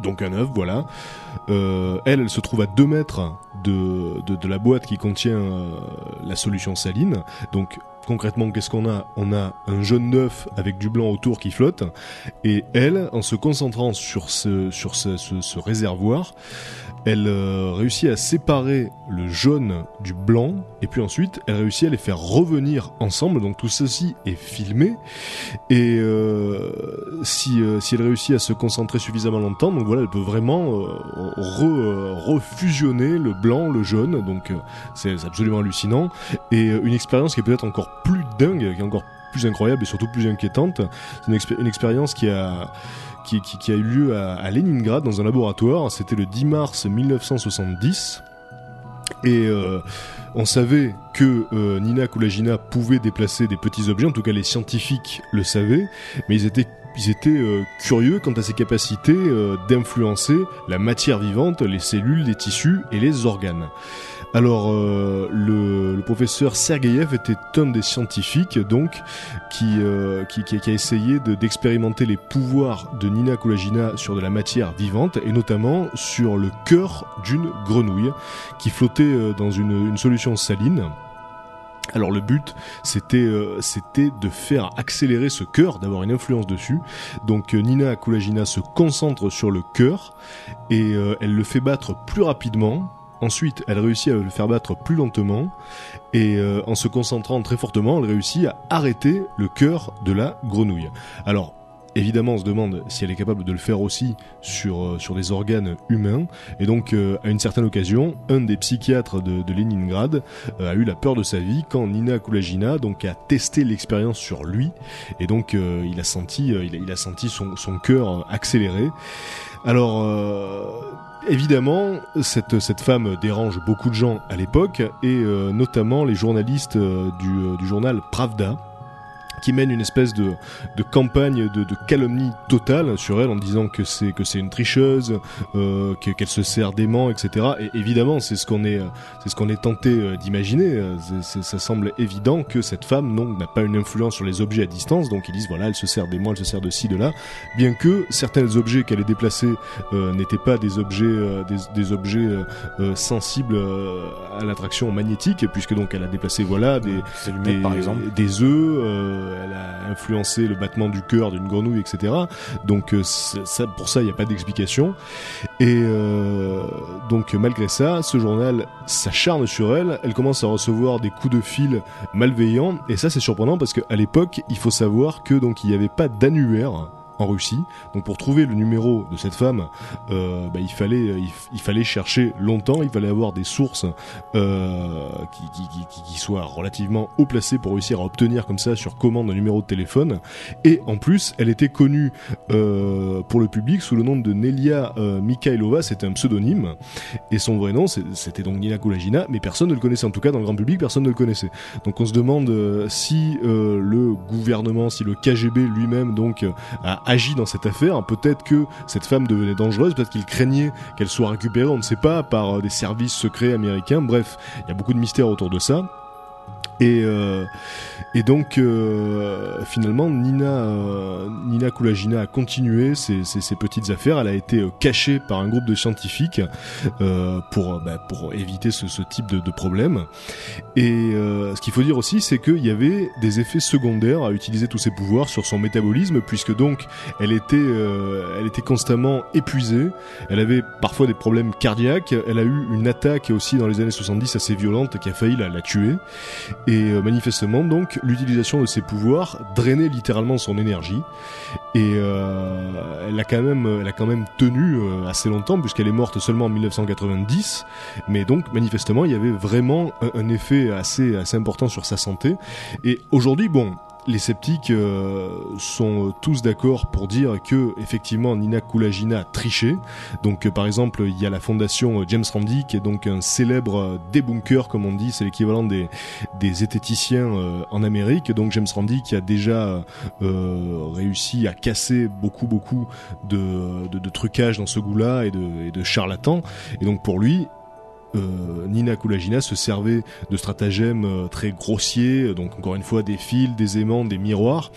donc un œuf, voilà. Elle, elle se trouve à 2 mètres de, de, la boîte qui contient la solution saline. Donc concrètement, qu'est-ce qu'on a? On a un jaune d'œuf avec du blanc autour qui flotte, et elle, en se concentrant sur ce réservoir, elle euh, réussit à séparer le jaune du blanc, et puis ensuite, elle réussit à les faire revenir ensemble. Donc tout ceci est filmé, et euh, si, euh, si elle réussit à se concentrer suffisamment longtemps, donc voilà, elle peut vraiment re- refusionner le blanc, le jaune. Donc c'est absolument hallucinant, et une expérience qui est peut-être encore plus dingue, qui est encore plus incroyable et surtout plus inquiétante. C'est une expérience qui a qui, a eu lieu à, Leningrad dans un laboratoire. C'était le 10 mars 1970. Et euh, on savait que euh, Nina Kulagina pouvait déplacer des petits objets, en tout cas les scientifiques le savaient, mais ils étaient ils étaient euh, curieux quant à ses capacités d'influencer la matière vivante, les cellules, les tissus et les organes. Alors, euh, le, professeur Sergeyev était un des scientifiques donc qui, euh, qui, qui- a essayé de- d'expérimenter les pouvoirs de Nina Kulagina sur de la matière vivante et notamment sur le cœur d'une grenouille qui flottait euh, dans une, solution saline. Alors le but, c'était euh, c'était de faire accélérer ce cœur, d'avoir une influence dessus. Donc Nina Kulagina se concentre sur le cœur et elle le fait battre plus rapidement. Ensuite, elle réussit à le faire battre plus lentement et euh, en se concentrant très fortement, elle réussit à arrêter le cœur de la grenouille. Alors, évidemment, on se demande si elle est capable de le faire aussi sur, euh, sur des organes humains. Et donc, euh, à une certaine occasion, un des psychiatres de, de Leningrad euh, a eu la peur de sa vie quand Nina Kulagina donc a testé l'expérience sur lui. Et donc, euh, il a senti, euh, il a, il a senti son, son cœur accélérer. Alors, euh, évidemment, cette, femme dérange beaucoup de gens à l'époque, et euh, notamment les journalistes euh, euh, du journal Pravda, qui mènent une espèce de, de campagne de, de calomnie totale sur elle en disant que c'est que c'est une tricheuse, euh, que- qu'elle se sert d'aimant, etc. Et évidemment, c'est ce qu'on est euh, c'est ce qu'on est tenté euh, d'imaginer. Ça semble évident que cette femme non n'a pas une influence sur les objets à distance, donc ils disent voilà, elle se sert d'aimant, elle se sert de ci, de là, bien que certains objets qu'elle ait déplacés euh, n'étaient pas des objets euh, des, des objets euh, sensibles à l'attraction magnétique, puisque donc elle a déplacé voilà des des, par exemple. des œufs, elle a influencé le battement du cœur d'une grenouille, etc. Donc euh, pour ça, il n'y a pas d'explication. Et euh, donc malgré ça, ce journal s'acharne sur elle. Elle commence à recevoir des coups de fil malveillants. Et ça, c'est surprenant parce qu'à l'époque, il faut savoir que donc il n'y avait pas d'annuaire en Russie. Donc pour trouver le numéro de cette femme, euh, bah, il fallait il, f- il fallait chercher longtemps. Il fallait avoir des sources euh, qui, soient relativement haut placées pour réussir à obtenir comme ça sur commande un numéro de téléphone. Et en plus, elle était connue euh, pour le public sous le nom de Nelia euh, Mikhailova. C'était un pseudonyme et son vrai nom c'était donc Nina Kulagina, mais personne ne le connaissait. En tout cas, dans le grand public, personne ne le connaissait. Donc on se demande euh, si euh, le gouvernement, si le KGB lui-même donc euh, a agi dans cette affaire. Peut-être que cette femme devenait dangereuse, peut-être qu'il craignait qu'elle soit récupérée, on ne sait pas, par euh, des services secrets américains. Bref, il y a beaucoup de mystères autour de ça. Et, euh, et donc euh, finalement Nina euh, Nina Kulagina a continué ses, ses- ses petites affaires. Elle a été cachée par un groupe de scientifiques pour bah, pour éviter ce, ce type de, de problème. Et ce qu'il faut dire aussi, c'est qu'il y avait des effets secondaires à utiliser tous ces pouvoirs sur son métabolisme, puisque donc elle était euh, elle était constamment épuisée. Elle avait parfois des problèmes cardiaques. Elle a eu une attaque aussi dans les années 70 assez violente qui a failli la, la tuer. Et euh, manifestement, donc, l'utilisation de ses pouvoirs drainait littéralement son énergie. Et euh, elle a quand même, elle a quand même tenu euh, assez longtemps puisqu'elle est morte seulement en 1990. Mais donc, manifestement, il y avait vraiment un, un effet assez, assez important sur sa santé. Et aujourd'hui, bon. Les sceptiques euh, sont euh, tous d'accord pour dire que effectivement Nina Kulagina a triché. Donc euh, par exemple il y a la fondation euh, James Randi qui est donc un célèbre débunker comme on dit, c'est l'équivalent des des euh, en Amérique. Donc James Randi qui a déjà réussi à casser beaucoup beaucoup de, de, de trucages dans ce goût-là et de, et de charlatans. Et donc pour lui, euh, Nina Kulagina se servait de stratagèmes euh, très grossiers, donc encore une fois des fils, des aimants, des miroirs,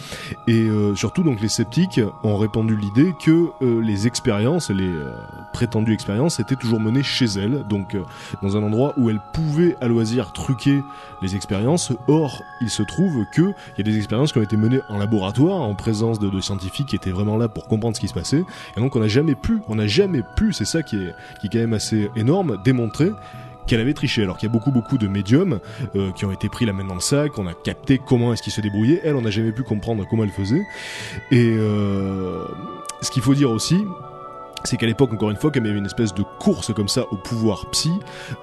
et euh, surtout donc les sceptiques ont répandu l'idée que euh, les expériences, les euh, prétendues expériences, étaient toujours menées chez elle, donc euh, dans un endroit où elle pouvait à loisir truquer les expériences. Or, il se trouve que il y a des expériences qui ont été menées en laboratoire, en présence de, de scientifiques qui étaient vraiment là pour comprendre ce qui se passait, et donc on n'a jamais pu, on n'a jamais pu, c'est ça qui est, qui est quand même assez énorme, démontrer qu'elle avait triché. Alors qu'il y a beaucoup beaucoup de médiums euh, qui ont été pris la main dans le sac, on a capté comment est-ce qu'ils se débrouillaient. Elle, on n'a jamais pu comprendre comment elle faisait. Et euh, ce qu'il faut dire aussi, c'est qu'à l'époque, encore une fois, comme il y avait une espèce de course comme ça au pouvoir psy,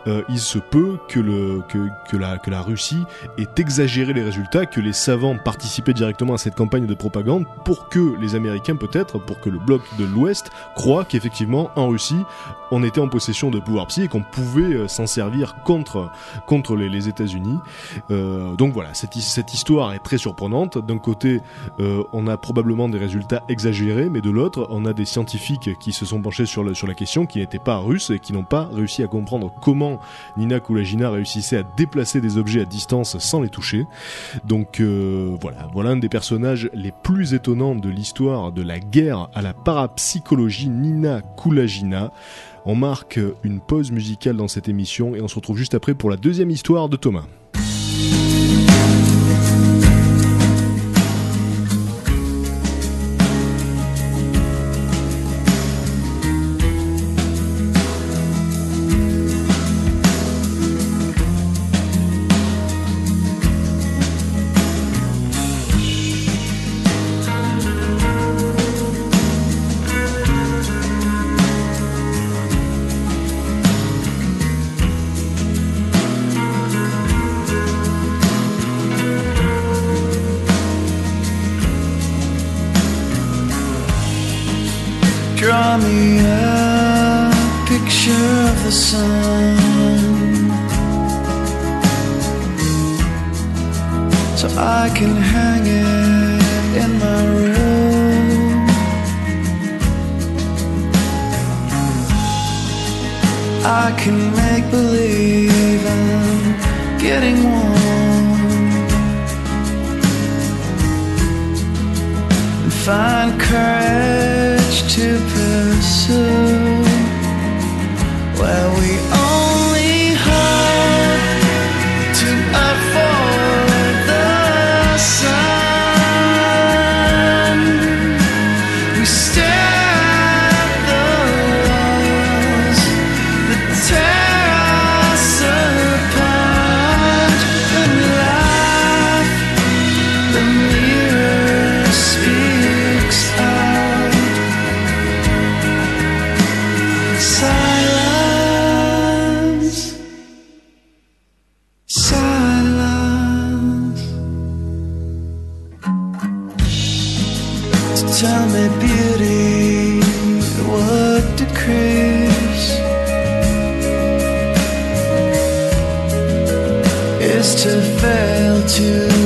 euh, il se peut que, la, Russie ait exagéré les résultats, que les savants participaient directement à cette campagne de propagande pour que les Américains, peut-être, pour que le bloc de l'Ouest croit qu'effectivement, en Russie, on était en possession de pouvoir psy et qu'on pouvait euh, s'en servir contre, les, États-Unis. Euh, donc voilà, cette, cette histoire est très surprenante. D'un côté, on a probablement des résultats exagérés, mais de l'autre, on a des scientifiques qui se sont penchés sur, la question, qui n'étaient pas russes et qui n'ont pas réussi à comprendre comment Nina Kulagina réussissait à déplacer des objets à distance sans les toucher. Donc euh, voilà, voilà un des personnages les plus étonnants de l'histoire de la guerre à la parapsychologie Nina Kulagina. On marque une pause musicale dans cette émission et on se retrouve juste après pour la deuxième histoire de Thomas. To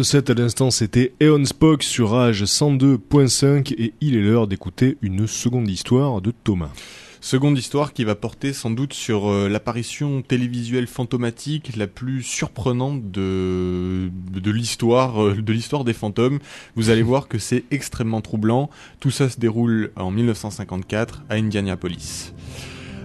Dans Exocet, à l'instant, c'était Eon Spock sur Rage 102.5 et il est l'heure d'écouter une seconde histoire de Thomas. Seconde histoire qui va porter sans doute sur euh, l'apparition télévisuelle fantomatique la plus surprenante de, de l'histoire euh, de l'histoire des fantômes. Vous allez voir que c'est extrêmement troublant. Tout ça se déroule en 1954 à Indianapolis.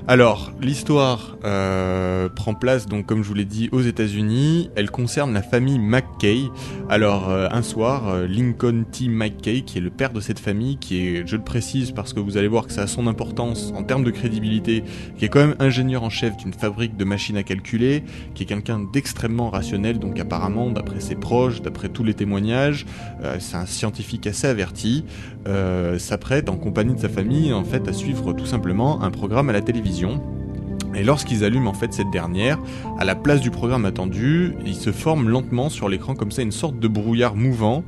Alors, l'histoire euh, prend place, donc comme je vous l'ai dit, aux États-Unis. Elle concerne la famille McKay. Alors, euh, un soir, euh, Lincoln T. McKay, qui est le père de cette famille, qui est, je le précise parce que vous allez voir que ça a son importance en termes de crédibilité, qui est quand même ingénieur en chef d'une fabrique de machines à calculer, qui est quelqu'un d'extrêmement rationnel, donc apparemment, d'après ses proches, d'après tous les témoignages, c'est un scientifique assez averti, s'apprête en compagnie de sa famille, en fait, à suivre tout simplement un programme à la télévision. Et lorsqu'ils allument en fait cette dernière, à la place du programme attendu, il se forme lentement sur l'écran comme ça une sorte de brouillard mouvant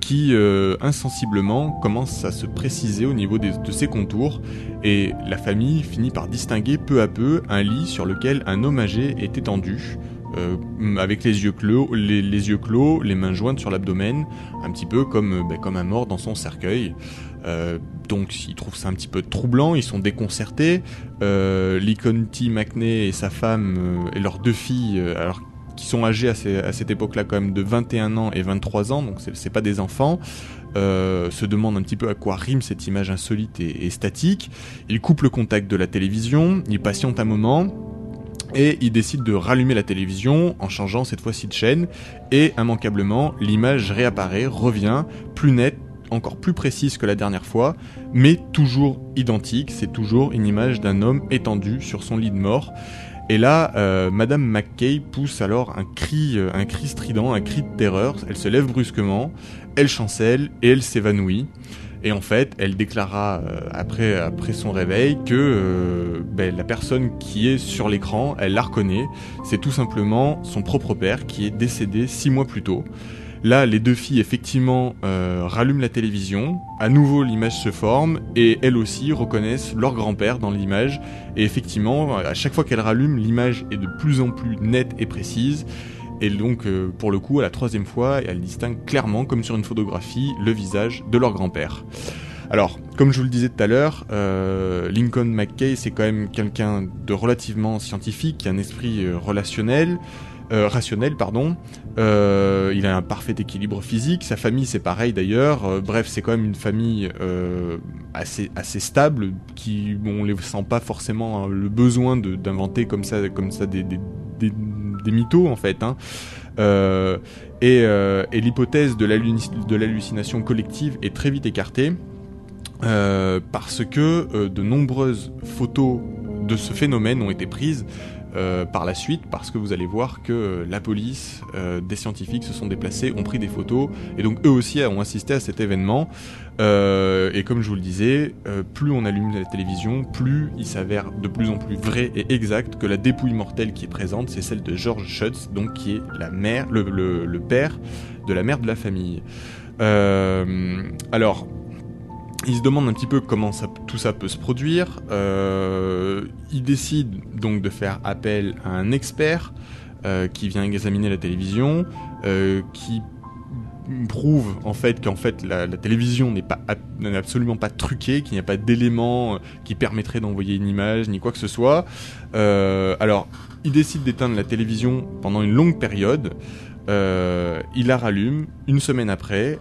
qui euh, insensiblement commence à se préciser au niveau de ses contours et la famille finit par distinguer peu à peu un lit sur lequel un homme âgé est étendu. euh, avec les yeux clos, les, yeux clos, les mains jointes sur l'abdomen, un petit peu comme, ben, comme un mort dans son cercueil. Euh, donc ils trouvent ça un petit peu troublant, ils sont déconcertés. Euh, Lincoln T. McNay et sa femme euh, et leurs deux filles, euh, qui sont âgées à, cette époque-là quand même de 21 ans et 23 ans, donc c'est- pas des enfants, se demandent un petit peu à quoi rime cette image insolite et, statique. Ils coupent le contact de la télévision, ils patientent un moment. Et ils décident de rallumer la télévision en changeant cette fois-ci de chaîne. Et immanquablement, l'image réapparaît, revient, plus nette, encore plus précise que la dernière fois, mais toujours identique. C'est toujours une image d'un homme étendu sur son lit de mort. Et là, euh, Madame McKay pousse alors un cri, euh, un cri strident, un cri de terreur. Elle se lève brusquement, elle chancelle et elle s'évanouit. Et en fait, elle déclara euh, après, son réveil que ben, la personne qui est sur l'écran, elle la reconnaît. C'est tout simplement son propre père qui est décédé six mois plus tôt. Là, les deux filles, effectivement, euh, rallument la télévision. À nouveau, l'image se forme et elles aussi reconnaissent leur grand-père dans l'image. Et effectivement, à chaque fois qu'elles rallument, l'image est de plus en plus nette et précise. Et donc, euh, pour le coup, à la troisième fois, elles distinguent clairement, comme sur une photographie, le visage de leur grand-père. Alors, comme je vous le disais tout à l'heure, euh, Lincoln McKay, c'est quand même quelqu'un de relativement scientifique, qui a un esprit relationnel, euh, rationnel, pardon. Euh, il a un parfait équilibre physique. Sa famille, c'est pareil d'ailleurs. Euh, bref, c'est quand même une famille assez stable, qui on les sent pas forcément hein, le besoin d'inventer comme ça des des, mythos en fait. Hein. Et, et l'hypothèse de l'halluc- de l'hallucination collective est très vite écartée. Parce que de nombreuses photos de ce phénomène ont été prises euh, par la suite, parce que vous allez voir que euh, la police, euh, des scientifiques se sont déplacés, ont pris des photos, et donc eux aussi ont assisté à cet événement. Et comme je vous le disais, plus on allume la télévision, plus il s'avère de plus en plus vrai et exact que la dépouille mortelle qui est présente, c'est celle de George Schutz, donc qui est la mère, le, le- le père de la mère de la famille. Alors, il se demande un petit peu comment ça- tout ça peut se produire. Euh, il décide donc de faire appel à un expert euh, qui vient examiner la télévision, euh, qui prouve en fait qu'en fait la, la télévision n'est pas n'est absolument pas truquée, qu'il n'y a pas d'éléments euh, qui permettraient d'envoyer une image ni quoi que ce soit. Euh, alors, il décide d'éteindre la télévision pendant une longue période. Euh, il la rallume une semaine après.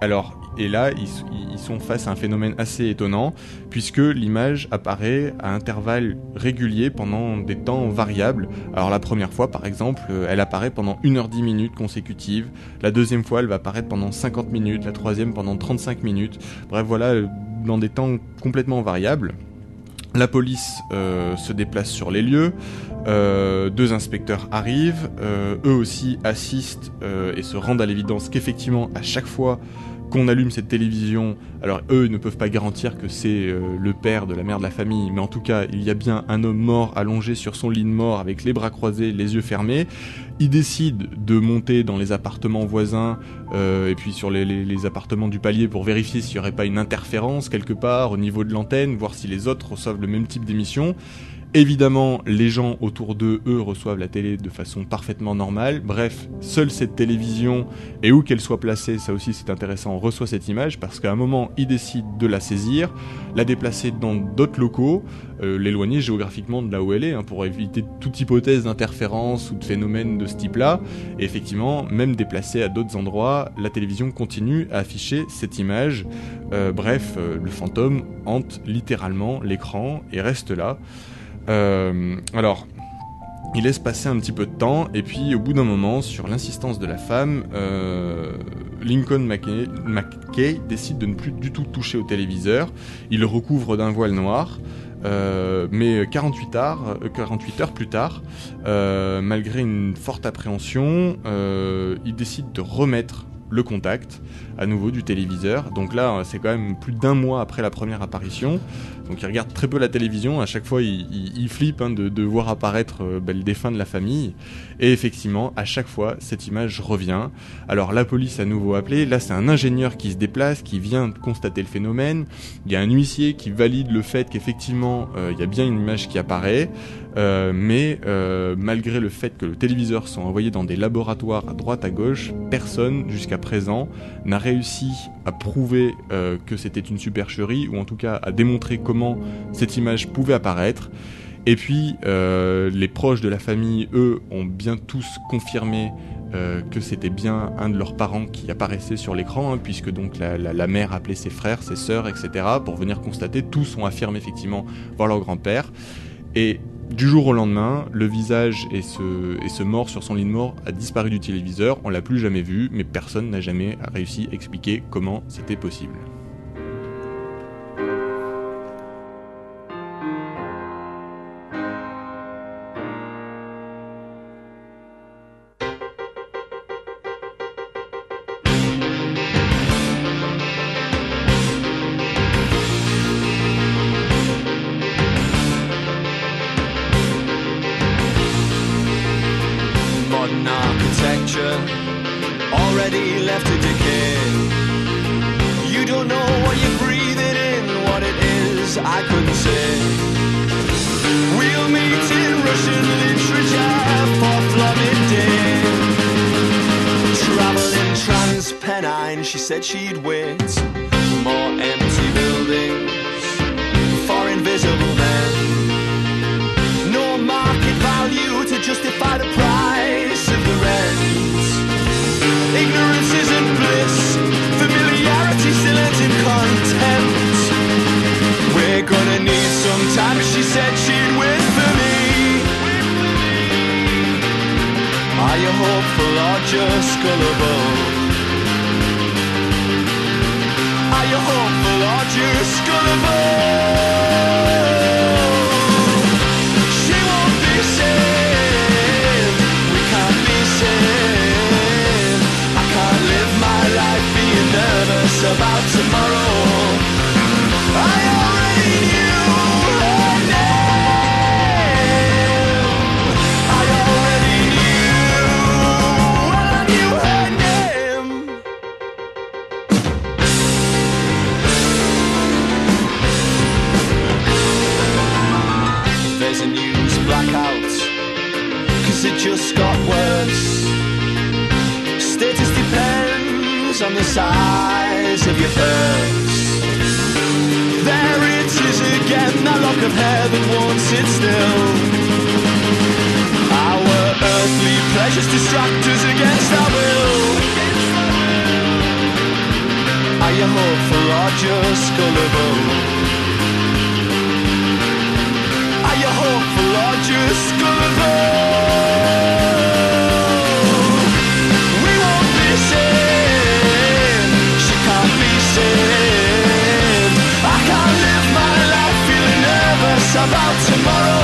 Alors, et là, ils, sont face à un phénomène assez étonnant, puisque l'image apparaît à intervalles réguliers pendant des temps variables. Alors la première fois, par exemple, euh, elle apparaît pendant 1h10 minutes consécutives. La deuxième fois, elle va apparaître pendant 50 minutes. La troisième pendant 35 minutes. Bref, voilà, euh, dans des temps complètement variables. La police euh, se déplace sur les lieux, deux inspecteurs arrivent, eux aussi assistent et se rendent à l'évidence qu'effectivement à chaque fois qu'on allume cette télévision, alors eux ils ne peuvent pas garantir que c'est euh, le père de la mère de la famille, mais en tout cas il y a bien un homme mort allongé sur son lit de mort avec les bras croisés, les yeux fermés. Ils décident de monter dans les appartements voisins euh, et puis sur les, appartements du palier pour vérifier s'il n'y aurait pas une interférence quelque part au niveau de l'antenne, voir si les autres reçoivent le même type d'émission. Évidemment, les gens autour d'eux, eux, reçoivent la télé de façon parfaitement normale. Bref, seule cette télévision, et où qu'elle soit placée, ça aussi c'est intéressant, reçoit cette image parce qu'à un moment, ils décident de la saisir, la déplacer dans d'autres locaux, euh, l'éloigner géographiquement de là où elle est, hein, pour éviter toute hypothèse d'interférence ou de phénomène de ce type-là. Et effectivement, même déplacée à d'autres endroits, la télévision continue à afficher cette image. Euh, bref, euh, le fantôme hante littéralement l'écran et reste là. Euh, alors, il laisse passer un petit peu de temps, et puis au bout d'un moment, sur l'insistance de la femme, euh, Lincoln McKay, décide de ne plus du tout toucher au téléviseur. Il le recouvre d'un voile noir. Euh, mais 48 heures, 48 heures plus tard, malgré une forte appréhension, il décide de remettre le contact à nouveau du téléviseur. Donc là, c'est quand même plus d'un mois après la première apparition. Donc il regarde très peu la télévision. À chaque fois, il, flippe hein, de, de voir apparaître euh, ben, le défunt de la famille. Et effectivement, à chaque fois, cette image revient. Alors la police à nouveau appelé. Là, c'est un ingénieur qui se déplace, qui vient constater le phénomène. Il y a un huissier qui valide le fait qu'effectivement, euh, il y a bien une image qui apparaît. Euh, mais euh, malgré le fait que le téléviseur soit envoyé dans des laboratoires à droite à gauche, personne jusqu'à présent n'a réussi à prouver que c'était une supercherie ou en tout cas à démontrer comment cette image pouvait apparaître. Et puis euh, les proches de la famille, eux, ont bien tous confirmé euh, que c'était bien un de leurs parents qui apparaissait sur l'écran, hein, puisque donc la, mère appelait ses frères, ses sœurs, etc. pour venir constater. Tous ont affirmé effectivement voir leur grand-père. Et du jour au lendemain, le visage et ce, et ce mort sur son lit de mort a disparu du téléviseur, on l'a plus jamais vu, mais personne n'a jamais réussi à expliquer comment c'était possible. Said she'd wait. About tomorrow.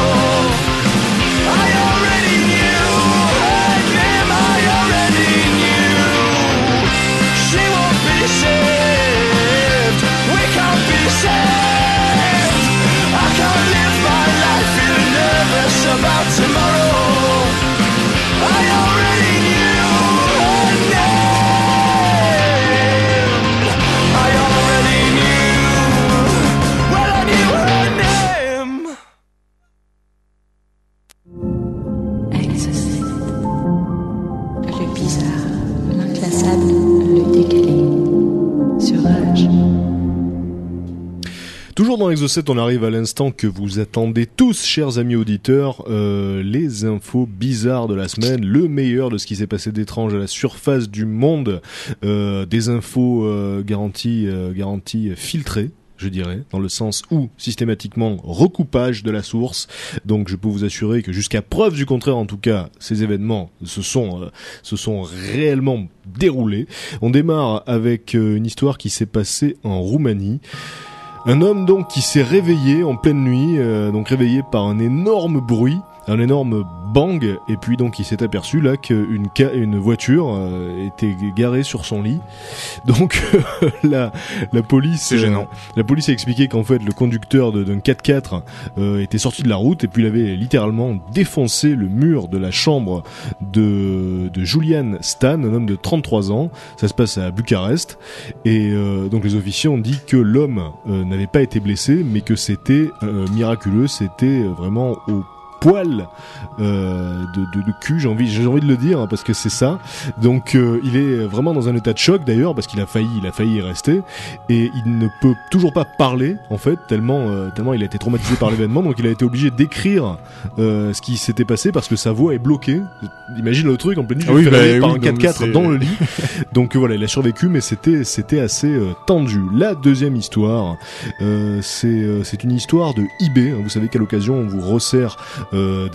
Toujours dans l'Exo7, on arrive à l'instant que vous attendez tous, chers amis auditeurs, euh, les infos bizarres de la semaine, le meilleur de ce qui s'est passé d'étrange à la surface du monde, euh, des infos euh, garanties, garanties filtrées je dirais, dans le sens où systématiquement recoupage de la source. Donc je peux vous assurer que jusqu'à preuve du contraire, en tout cas, ces événements se sont, se sont réellement déroulés. On démarre avec une histoire qui s'est passée en Roumanie. Un homme donc qui s'est réveillé en pleine nuit, euh, donc réveillé par un énorme bruit, un énorme bang, et puis donc il s'est aperçu là qu'une ca- une voiture euh, était garée sur son lit. Donc la la police C'est gênant. euh, la police a expliqué qu'en fait le conducteur d'un 4x4 euh, était sorti de la route et puis il avait littéralement défoncé le mur de la chambre de de Julian Stan, un homme de 33 ans. Ça se passe à Bucarest. Et euh, donc les officiers ont dit que l'homme euh, n'avait pas été blessé, mais que c'était euh, miraculeux, c'était euh, vraiment au poil euh, de, de, de cul, j'ai envie, j'ai envie de le dire hein, parce que c'est ça. Donc euh, il est vraiment dans un état de choc d'ailleurs parce qu'il a failli, il a failli y rester et il ne peut toujours pas parler en fait tellement euh, tellement il a été traumatisé par l'événement. Donc il a été obligé d'écrire euh, ce qui s'était passé parce que sa voix est bloquée. Imagine le truc en pleine nuit, Ah oui, bah par oui, un non, mais 4x4 c'est- dans le lit. Donc euh, voilà, il a survécu, mais c'était c'était assez euh, tendu. La deuxième histoire, euh, c'est c'est une histoire de eBay. hein. Vous savez qu'à l'occasion, on vous resserre des,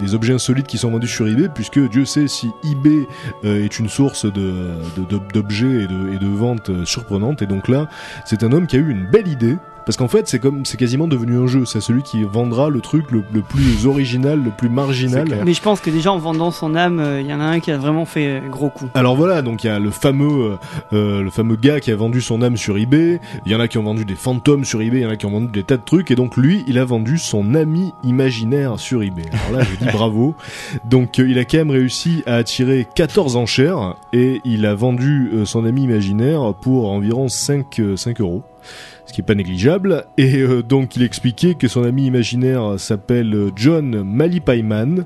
des, objets insolites qui sont vendus sur eBay, puisque Dieu sait si eBay est une source de d'objets et de, et de ventes surprenantes. Et donc là, c'est un homme qui a eu une belle idée. Parce qu'en fait, c'est comme, c'est quasiment devenu un jeu. C'est celui qui vendra le truc le, le plus original, le plus marginal. Mais je pense que déjà en vendant son âme, euh, il y en a un qui a vraiment fait euh, gros coup. Alors voilà, donc il y a le fameux, euh, euh, le fameux gars qui a vendu son âme sur eBay. Il y en a qui ont vendu des fantômes sur eBay, il y en a qui ont vendu des tas de trucs. Et donc lui, il a vendu son ami imaginaire sur eBay. Alors là, je dis bravo. Donc euh, il a quand même réussi à attirer 14 enchères et il a vendu euh, son ami imaginaire pour environ 5, euh, 5 euros. Ce qui est pas négligeable. Et euh, donc il expliquait que son ami imaginaire s'appelle John Malipaiman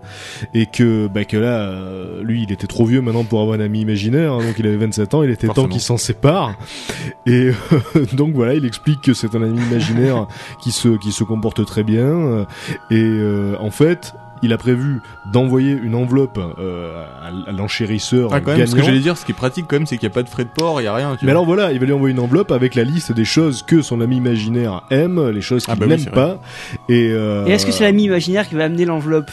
et que bah que là euh, lui il était trop vieux maintenant pour avoir un ami imaginaire hein, donc il avait 27 ans il était temps qu'il s'en sépare. Et euh, donc voilà il explique que c'est un ami imaginaire qui se qui se comporte très bien. Et euh, en fait il a prévu d'envoyer une enveloppe euh, à, l'enchérisseur Ah, quand même, ce que j'allais dire, ce qui est pratique quand même, c'est qu'il n'y a pas de frais de port, il n'y a rien. Tu Mais vois. alors voilà, il va lui envoyer une enveloppe avec la liste des choses que son ami imaginaire aime, les choses qu'il Ah bah oui, n'aime pas. Et, euh, Et est-ce que c'est l'ami imaginaire qui va amener l'enveloppe?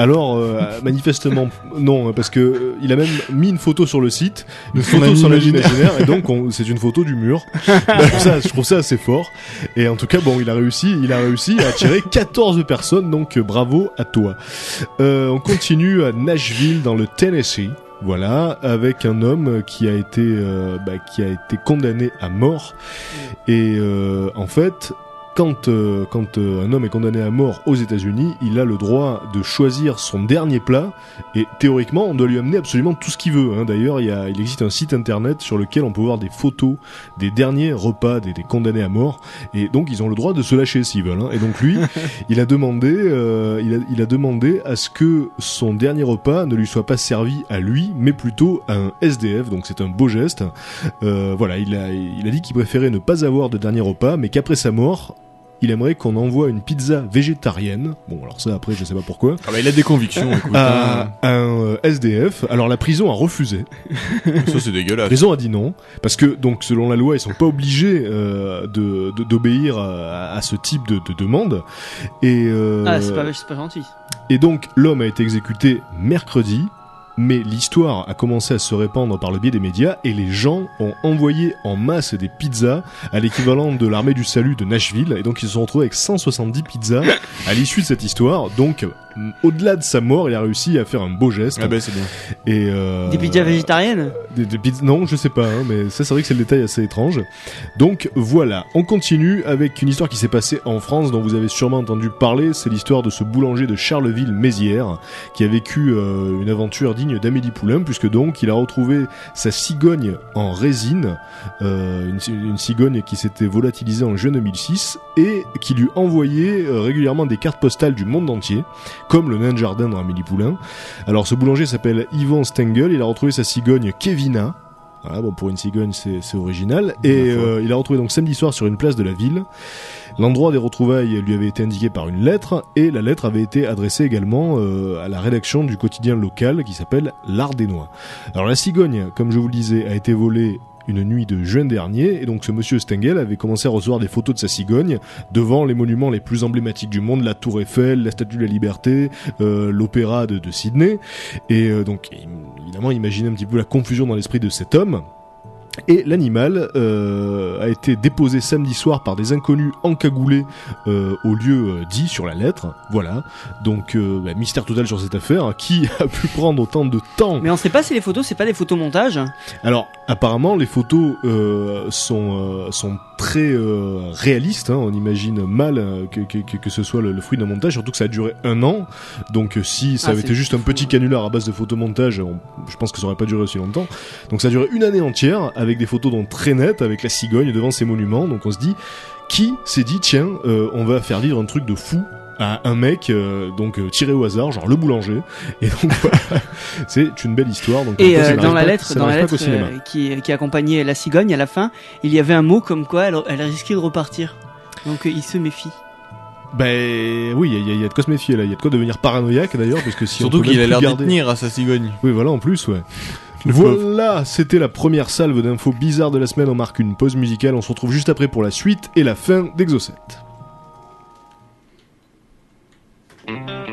Alors euh, manifestement non, parce que euh, il a même mis une photo sur le site, une photo imaginaire. imaginaire, et donc on- c'est une photo du mur. je, trouve ça, je trouve ça assez fort. Et en tout cas, bon, il a réussi, il a réussi à attirer 14 personnes, donc euh, bravo à toi. Euh, on continue à Nashville dans le Tennessee. Voilà, avec un homme qui a été euh, bah, qui a été condamné à mort. Et euh, en fait, quand euh, quand euh, un homme est condamné à mort aux États-Unis, il a le droit de choisir son dernier plat. Et théoriquement, on doit lui amener absolument tout ce qu'il veut. hein. D'ailleurs, il, y a, il existe un site internet sur lequel on peut voir des photos des derniers repas des, des condamnés à mort. Et donc, ils ont le droit de se lâcher s'ils veulent. hein. Et donc lui, il a demandé, euh, il, a, il a demandé à ce que son dernier repas ne lui soit pas servi à lui, mais plutôt à un SDF. Donc c'est un beau geste. Euh, voilà, il a, il a dit qu'il préférait ne pas avoir de dernier repas, mais qu'après sa mort, il aimerait qu'on envoie une pizza végétarienne. Bon, alors ça après, je sais pas pourquoi. Ah bah, il a des convictions, écoute. hein. À un euh, SDF. Alors la prison a refusé. Ça, c'est La dégueulasse. prison a dit non parce que donc selon la loi, ils sont pas obligés euh, de de- d'obéir à, à ce type de, de demande. Et euh, Ah, c'est pas, c'est pas gentil. et donc l'homme a été exécuté mercredi, mais l'histoire a commencé à se répandre par le biais des médias et les gens ont envoyé en masse des pizzas à l'équivalent de l'armée du salut de Nashville et donc ils se sont retrouvés avec 170 pizzas à l'issue de cette histoire. Donc au-delà de sa mort, il a réussi à faire un beau geste. Ah bah, c'est bien. Et euh, Des pizzas végétariennes des, des pizzas- Non, je sais pas, hein, mais ça c'est vrai que c'est le détail assez étrange. Donc voilà, on continue avec une histoire qui s'est passée en France dont vous avez sûrement entendu parler. C'est l'histoire de ce boulanger de Charleville-Mézières qui a vécu euh, une aventure digne d'Amélie Poulain puisque donc il a retrouvé sa cigogne en résine, euh, une, une cigogne qui s'était volatilisée en juin 2006 et qui lui envoyait euh, régulièrement des cartes postales du monde entier comme le nain de jardin dans Amélie Poulain. Alors ce boulanger s'appelle Yvan Stengel, il a retrouvé sa cigogne Kevina. Voilà, bon, pour une cigogne, c'est original. Et euh, il a retrouvé donc samedi soir sur une place de la ville. L'endroit des retrouvailles lui avait été indiqué par une lettre, et la lettre avait été adressée également euh, à la rédaction du quotidien local qui s'appelle L'Ardénois. Alors la cigogne, comme je vous le disais, a été volée une nuit de juin dernier, et donc ce monsieur Stengel avait commencé à recevoir des photos de sa cigogne devant les monuments les plus emblématiques du monde, la Tour Eiffel, la Statue de la Liberté, euh, l'Opéra de, Sydney, et euh, donc évidemment imaginez un petit peu la confusion dans l'esprit de cet homme. Et l'animal euh, a été déposé samedi soir par des inconnus encagoulés euh, au lieu euh, dit sur la lettre. Voilà. Donc euh, bah, mystère total sur cette affaire. Qui a pu prendre autant de temps Mais on sait pas si les photos, c'est pas des photos montage. alors apparemment les photos euh, sont euh, sont très euh, réalistes. hein. On imagine mal euh, que, que, que- que ce soit le, le fruit d'un montage, surtout que ça a duré un an. Donc euh, si ça Ah, avait été juste un petit canular à base de photomontage, on- je pense que ça aurait pas duré aussi longtemps. Donc ça a duré une année entière avec des photos donc très nettes avec la cigogne devant ces monuments. Donc on se dit qui s'est dit tiens euh, on va faire vivre un truc de fou à un mec euh, donc euh, tiré au hasard genre le boulanger et donc voilà c'est une belle histoire donc Et euh, dans la pas- lettre, dans la lettre euh, qui, qui accompagnait la cigogne, à la fin, il y avait un mot comme quoi elle, elle risquait de repartir. Donc euh, il se méfie. Ben oui, il y, a- il y a de quoi se méfier là. Il y a de quoi devenir paranoïaque d'ailleurs, parce que si Surtout qu'il a l'air garder- tenir à sa cigogne. Oui, voilà, en plus, ouais. Le voilà, c'était la première salve d'infos bizarres de la semaine. On marque une pause musicale. On se retrouve juste après pour la suite et la fin d'Exocet. Mm-hmm.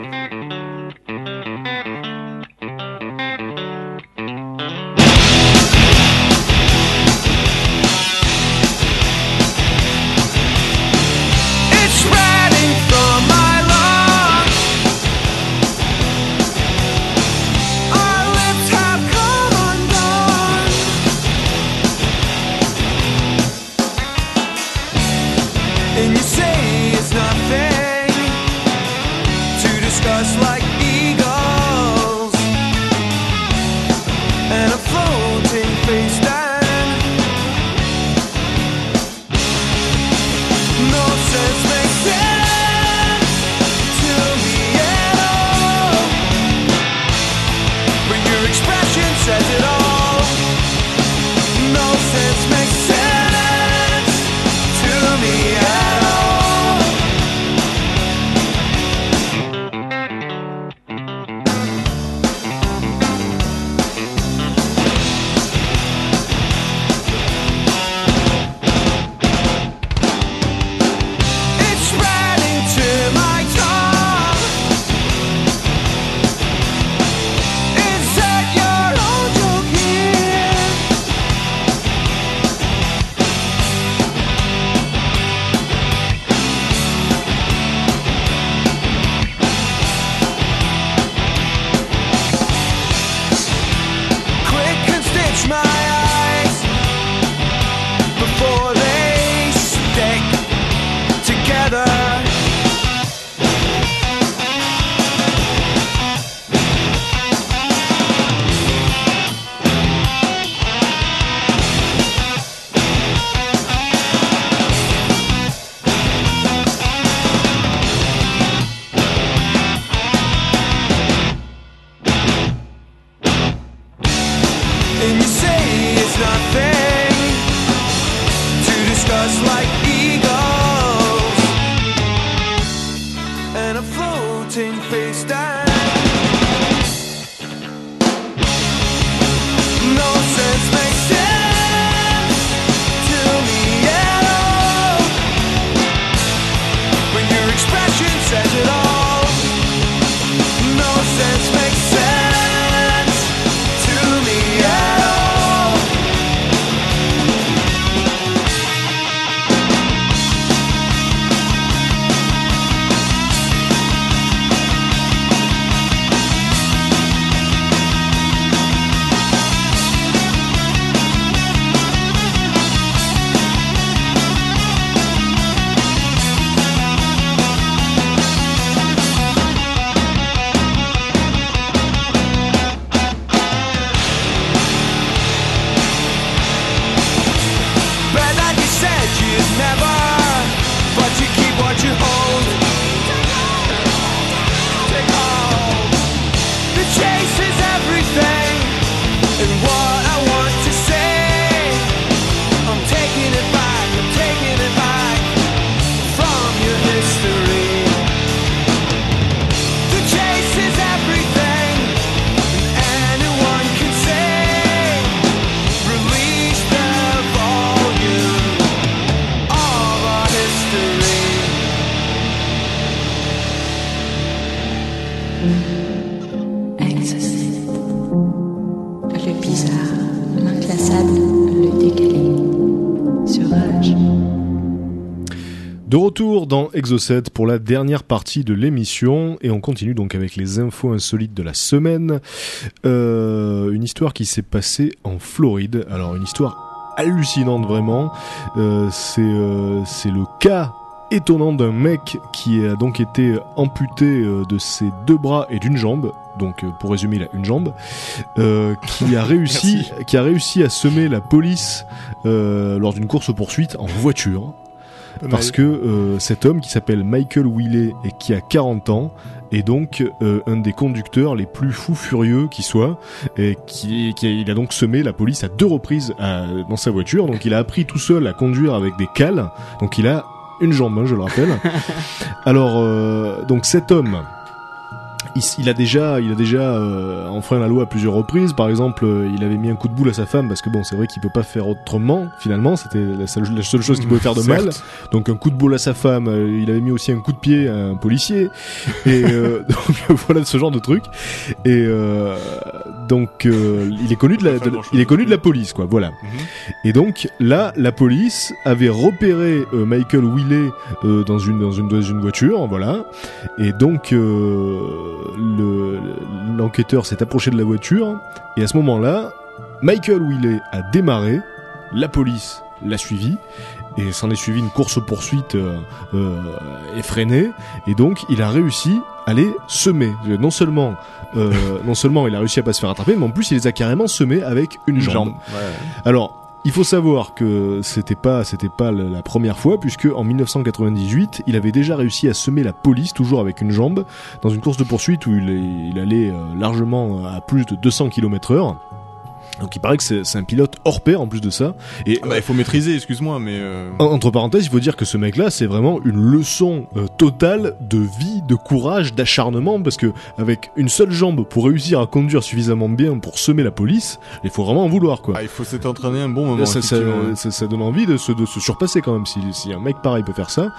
Exocet pour la dernière partie de l'émission et on continue donc avec les infos insolites de la semaine. Euh, une histoire qui s'est passée en Floride. Alors une histoire hallucinante vraiment. Euh, c'est euh, c'est le cas étonnant d'un mec qui a donc été amputé de ses deux bras et d'une jambe. Donc pour résumer, il a une jambe euh, qui a réussi qui a réussi à semer la police euh, lors d'une course poursuite en voiture. Parce que euh, cet homme qui s'appelle Michael Wiley et qui a 40 ans est donc euh, un des conducteurs les plus fous furieux qui soit et qui, qui a, il a donc semé la police à deux reprises à- dans sa voiture. Donc il a appris tout seul à conduire avec des cales. Donc il a une jambe hein, je le rappelle. Alors euh, donc cet homme il, a déjà, il a déjà euh, enfreint la loi à plusieurs reprises. Par exemple, euh, il avait mis un coup de boule à sa femme parce que bon, c'est vrai qu'il peut pas faire autrement. Finalement, c'était la seule, la seule chose qu'il pouvait faire de mal. Donc un coup de boule à sa femme. euh, il avait mis aussi un coup de pied à un policier. Et euh, donc voilà ce genre de truc. Et euh, donc euh, il est connu de la, de- il est connu de la police, quoi. Voilà. Mhm. Et donc là, la police avait repéré Michael Wiley euh, dans une dans une dans une voiture, voilà. Et donc euh, le l'enquêteur s'est approché de la voiture et à ce moment-là, Michael Wiley a démarré, la police l'a suivi et s'en est suivi une course poursuite euh, euh, effrénée et donc il a réussi à les semer. Non seulement euh, non seulement il a réussi à pas se faire attraper, mais en plus il les a carrément semés avec une, Une jambe. jambe. Ouais. Alors, il faut savoir que c'était pas c'était pas la première fois puisque en 1998, il avait déjà réussi à semer la police toujours avec une jambe dans une course de poursuite où il, allait euh, largement à plus de 200 km/h. Donc il paraît que c'est c'est un pilote hors pair en plus de ça. Et Ah bah, il faut maîtriser, excuse-moi, mais. euh, en- Entre parenthèses, il faut dire que ce mec-là, c'est vraiment une leçon euh, totale de vie, de courage, d'acharnement, parce que avec une seule jambe pour réussir à conduire suffisamment bien pour semer la police, il faut vraiment en vouloir, quoi. ah, il faut s'être entraîné un bon moment. ça, ça, ouais. ça- ça donne envie de se, de se surpasser quand même si, si un mec pareil peut faire ça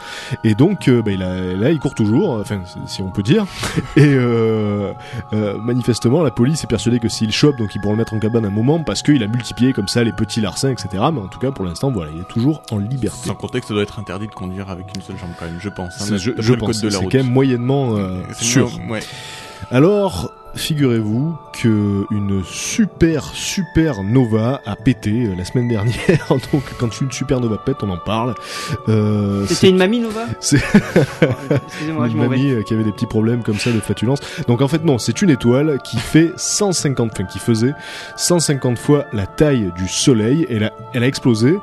et donc euh, bah, il a, là il court toujours enfin si on peut dire et euh, euh, manifestement la police est persuadée que s'il chope donc ils pourront le mettre en cabane un moment parce qu'il a multiplié comme ça les petits larcins etc mais en tout cas pour l'instant voilà il est toujours en liberté. Sans compter que ça doit être interdit de conduire avec une seule jambe quand même, je pense. hein, je, je pense. c'est quand même moyennement euh, sûr. Ouais. alors, figurez-vous que une super super nova a pété euh, la semaine dernière. Donc, quand une supernova pète, on en parle. Euh, C'était une mamie Nova c'est- Excusez-moi, je une vais. mamie euh, qui avait des petits problèmes comme ça de flatulence. Donc en fait non, c'est une étoile qui fait 150, enfin qui faisait 150 fois la taille du Soleil. Elle a, elle a explosé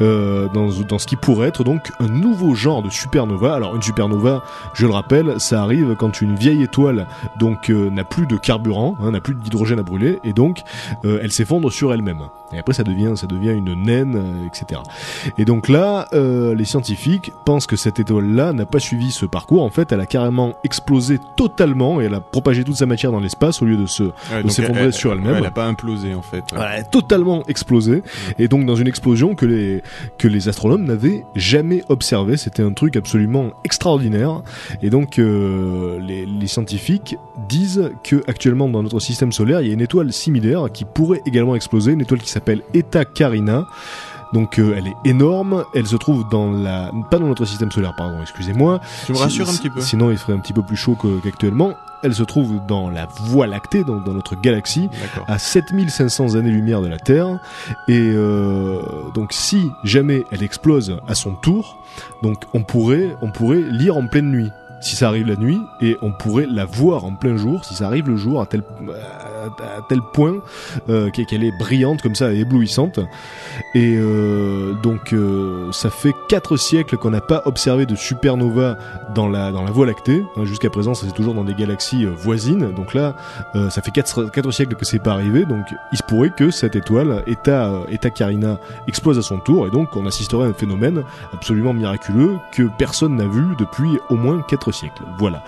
euh, dans, dans ce qui pourrait être donc un nouveau genre de supernova. Alors une supernova, je le rappelle, ça arrive quand une vieille étoile donc euh, n'a plus de carburant, hein, n'a plus d'hydrogène à brûler, et donc euh, elle s'effondre sur elle-même. Et après ça devient, ça devient une naine, euh, etc. Et donc là, euh, les scientifiques pensent que cette étoile-là n'a pas suivi ce parcours. En fait, elle a carrément explosé totalement et elle a propagé toute sa matière dans l'espace au lieu de se Ouais, s'effondrer elle- sur elle-même. Elle a pas implosé en fait. voilà, elle a totalement explosé et donc dans une explosion que les que les astronomes n'avaient jamais observé. C'était un truc absolument extraordinaire et donc euh, les, les scientifiques disent que actuellement dans notre système solaire il y a une étoile similaire qui pourrait également exploser, une étoile qui s'appelle Eta Carina. Donc euh, elle est énorme, elle se trouve dans la pas dans notre système solaire pardon, excusez-moi. Tu me Si- rassures un petit peu. Sinon il ferait un petit peu plus chaud qu'actuellement. Elle se trouve dans la Voie lactée, donc dans notre galaxie à 7500 années-lumière de la Terre. Et euh, donc si jamais elle explose à son tour, donc on pourrait, on pourrait lire en pleine nuit. Si ça arrive la nuit, et on pourrait la voir en plein jour, si ça arrive le jour, à tel, à, tel point euh, qu'elle est brillante comme ça, éblouissante. Et euh, donc euh, ça fait quatre siècles qu'on n'a pas observé de supernova dans la dans la Voie lactée. Hein, Jusqu'à présent, ça c'est toujours dans des galaxies euh, voisines. Donc là, euh, ça fait 4, quatre siècles que c'est pas arrivé, donc il se pourrait que cette étoile, Eta, euh, Eta Carina, explose à son tour, et donc on assisterait à un phénomène absolument miraculeux que personne n'a vu depuis au moins 4 siècles. Voilà.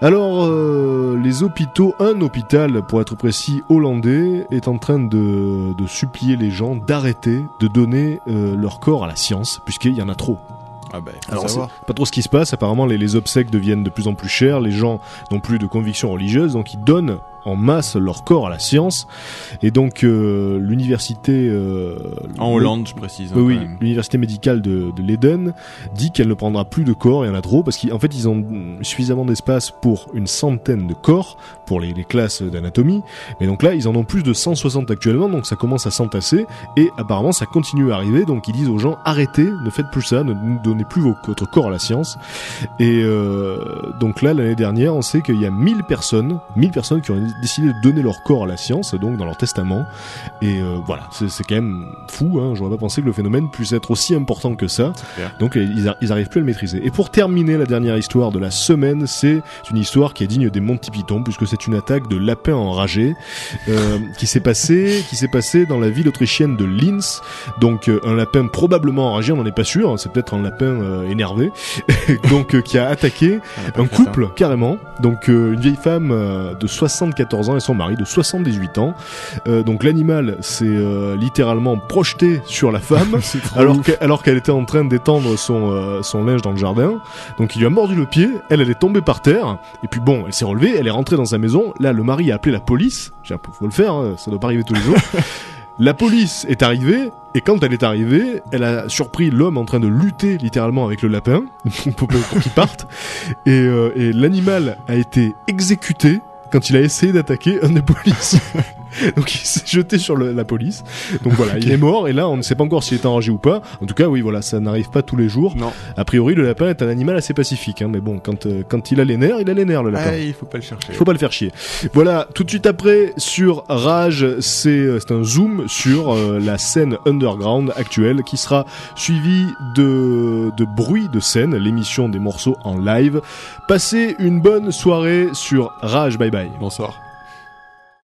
Alors, euh, les hôpitaux, un hôpital pour être précis hollandais, est en train de, supplier les gens d'arrêter de donner euh, leur corps à la science, puisqu'il y en a trop. Ah bah, faut Alors, savoir. pas trop ce qui se passe. Apparemment, les, les obsèques deviennent de plus en plus chers. Les gens n'ont plus de convictions religieuses, donc ils donnent en masse leur corps à la science. Et donc, euh, l'université euh, En Hollande, je précise. hein, oui, oui, l'université médicale de, de Leiden dit qu'elle ne prendra plus de corps, il y en a trop, parce qu'en fait ils ont suffisamment d'espace pour une centaine de corps, pour les, les classes d'anatomie, mais donc là ils en ont plus de 160 actuellement, donc ça commence à s'entasser, et apparemment ça continue à arriver, donc ils disent aux gens arrêtez, ne faites plus ça, ne ne donnez plus votre corps à la science. Et euh, donc là l'année dernière on sait qu'il y a 1000 personnes, 1000 personnes qui ont décidé de donner leur corps à la science, donc dans leur testament, et euh, voilà, c'est quand même fou, hein. j'aurais pas pensé que le phénomène puisse être aussi important que ça. Donc ils, ils arrivent plus à le maîtriser. Et pour terminer la dernière histoire de la semaine, c'est une histoire qui est digne des Monty Python, puisque c'est une attaque de lapins enragés euh, qui s'est passé, qui s'est passé dans la ville autrichienne de Linz. Donc euh, un lapin probablement enragé, on n'en est pas sûr, hein, c'est peut-être un lapin euh, énervé, donc euh, qui a attaqué On a pas un couple carrément. Donc euh, une vieille femme de 74 ans et son mari de 78 ans. Donc l'animal s'est littéralement projeté sur la femme alors que- alors qu'elle était en train d'étendre son son linge dans le jardin. Donc il lui a mordu le pied elle elle est tombée par terre. Et puis bon elle s'est relevée elle est rentrée dans sa maison. Là le mari a appelé la police. J'ai un peu- faut le faire hein, ça doit pas arriver tous les jours La police est arrivée et quand elle est arrivée, elle a surpris l'homme en train de lutter littéralement avec le lapin pour, qu'il parte et, euh, et l'animal a été exécuté quand il a essayé d'attaquer un des policiers. Donc il s'est jeté sur le- la police. Donc voilà, il est mort et là on ne sait pas encore s'il est enragé ou pas. En tout cas, oui, voilà, ça n'arrive pas tous les jours. Non. A priori, le lapin est un animal assez pacifique, hein, mais bon, quand euh, quand il a les nerfs, il a les nerfs le lapin. Ah, il faut pas le chercher. Il faut pas le faire chier. Voilà, tout de suite après, sur Rage, c'est euh, c'est un zoom sur euh, la scène underground actuelle qui sera suivi de, de bruit de scène, l'émission des morceaux en live. Passez une bonne soirée sur Rage, bye bye. Bonsoir.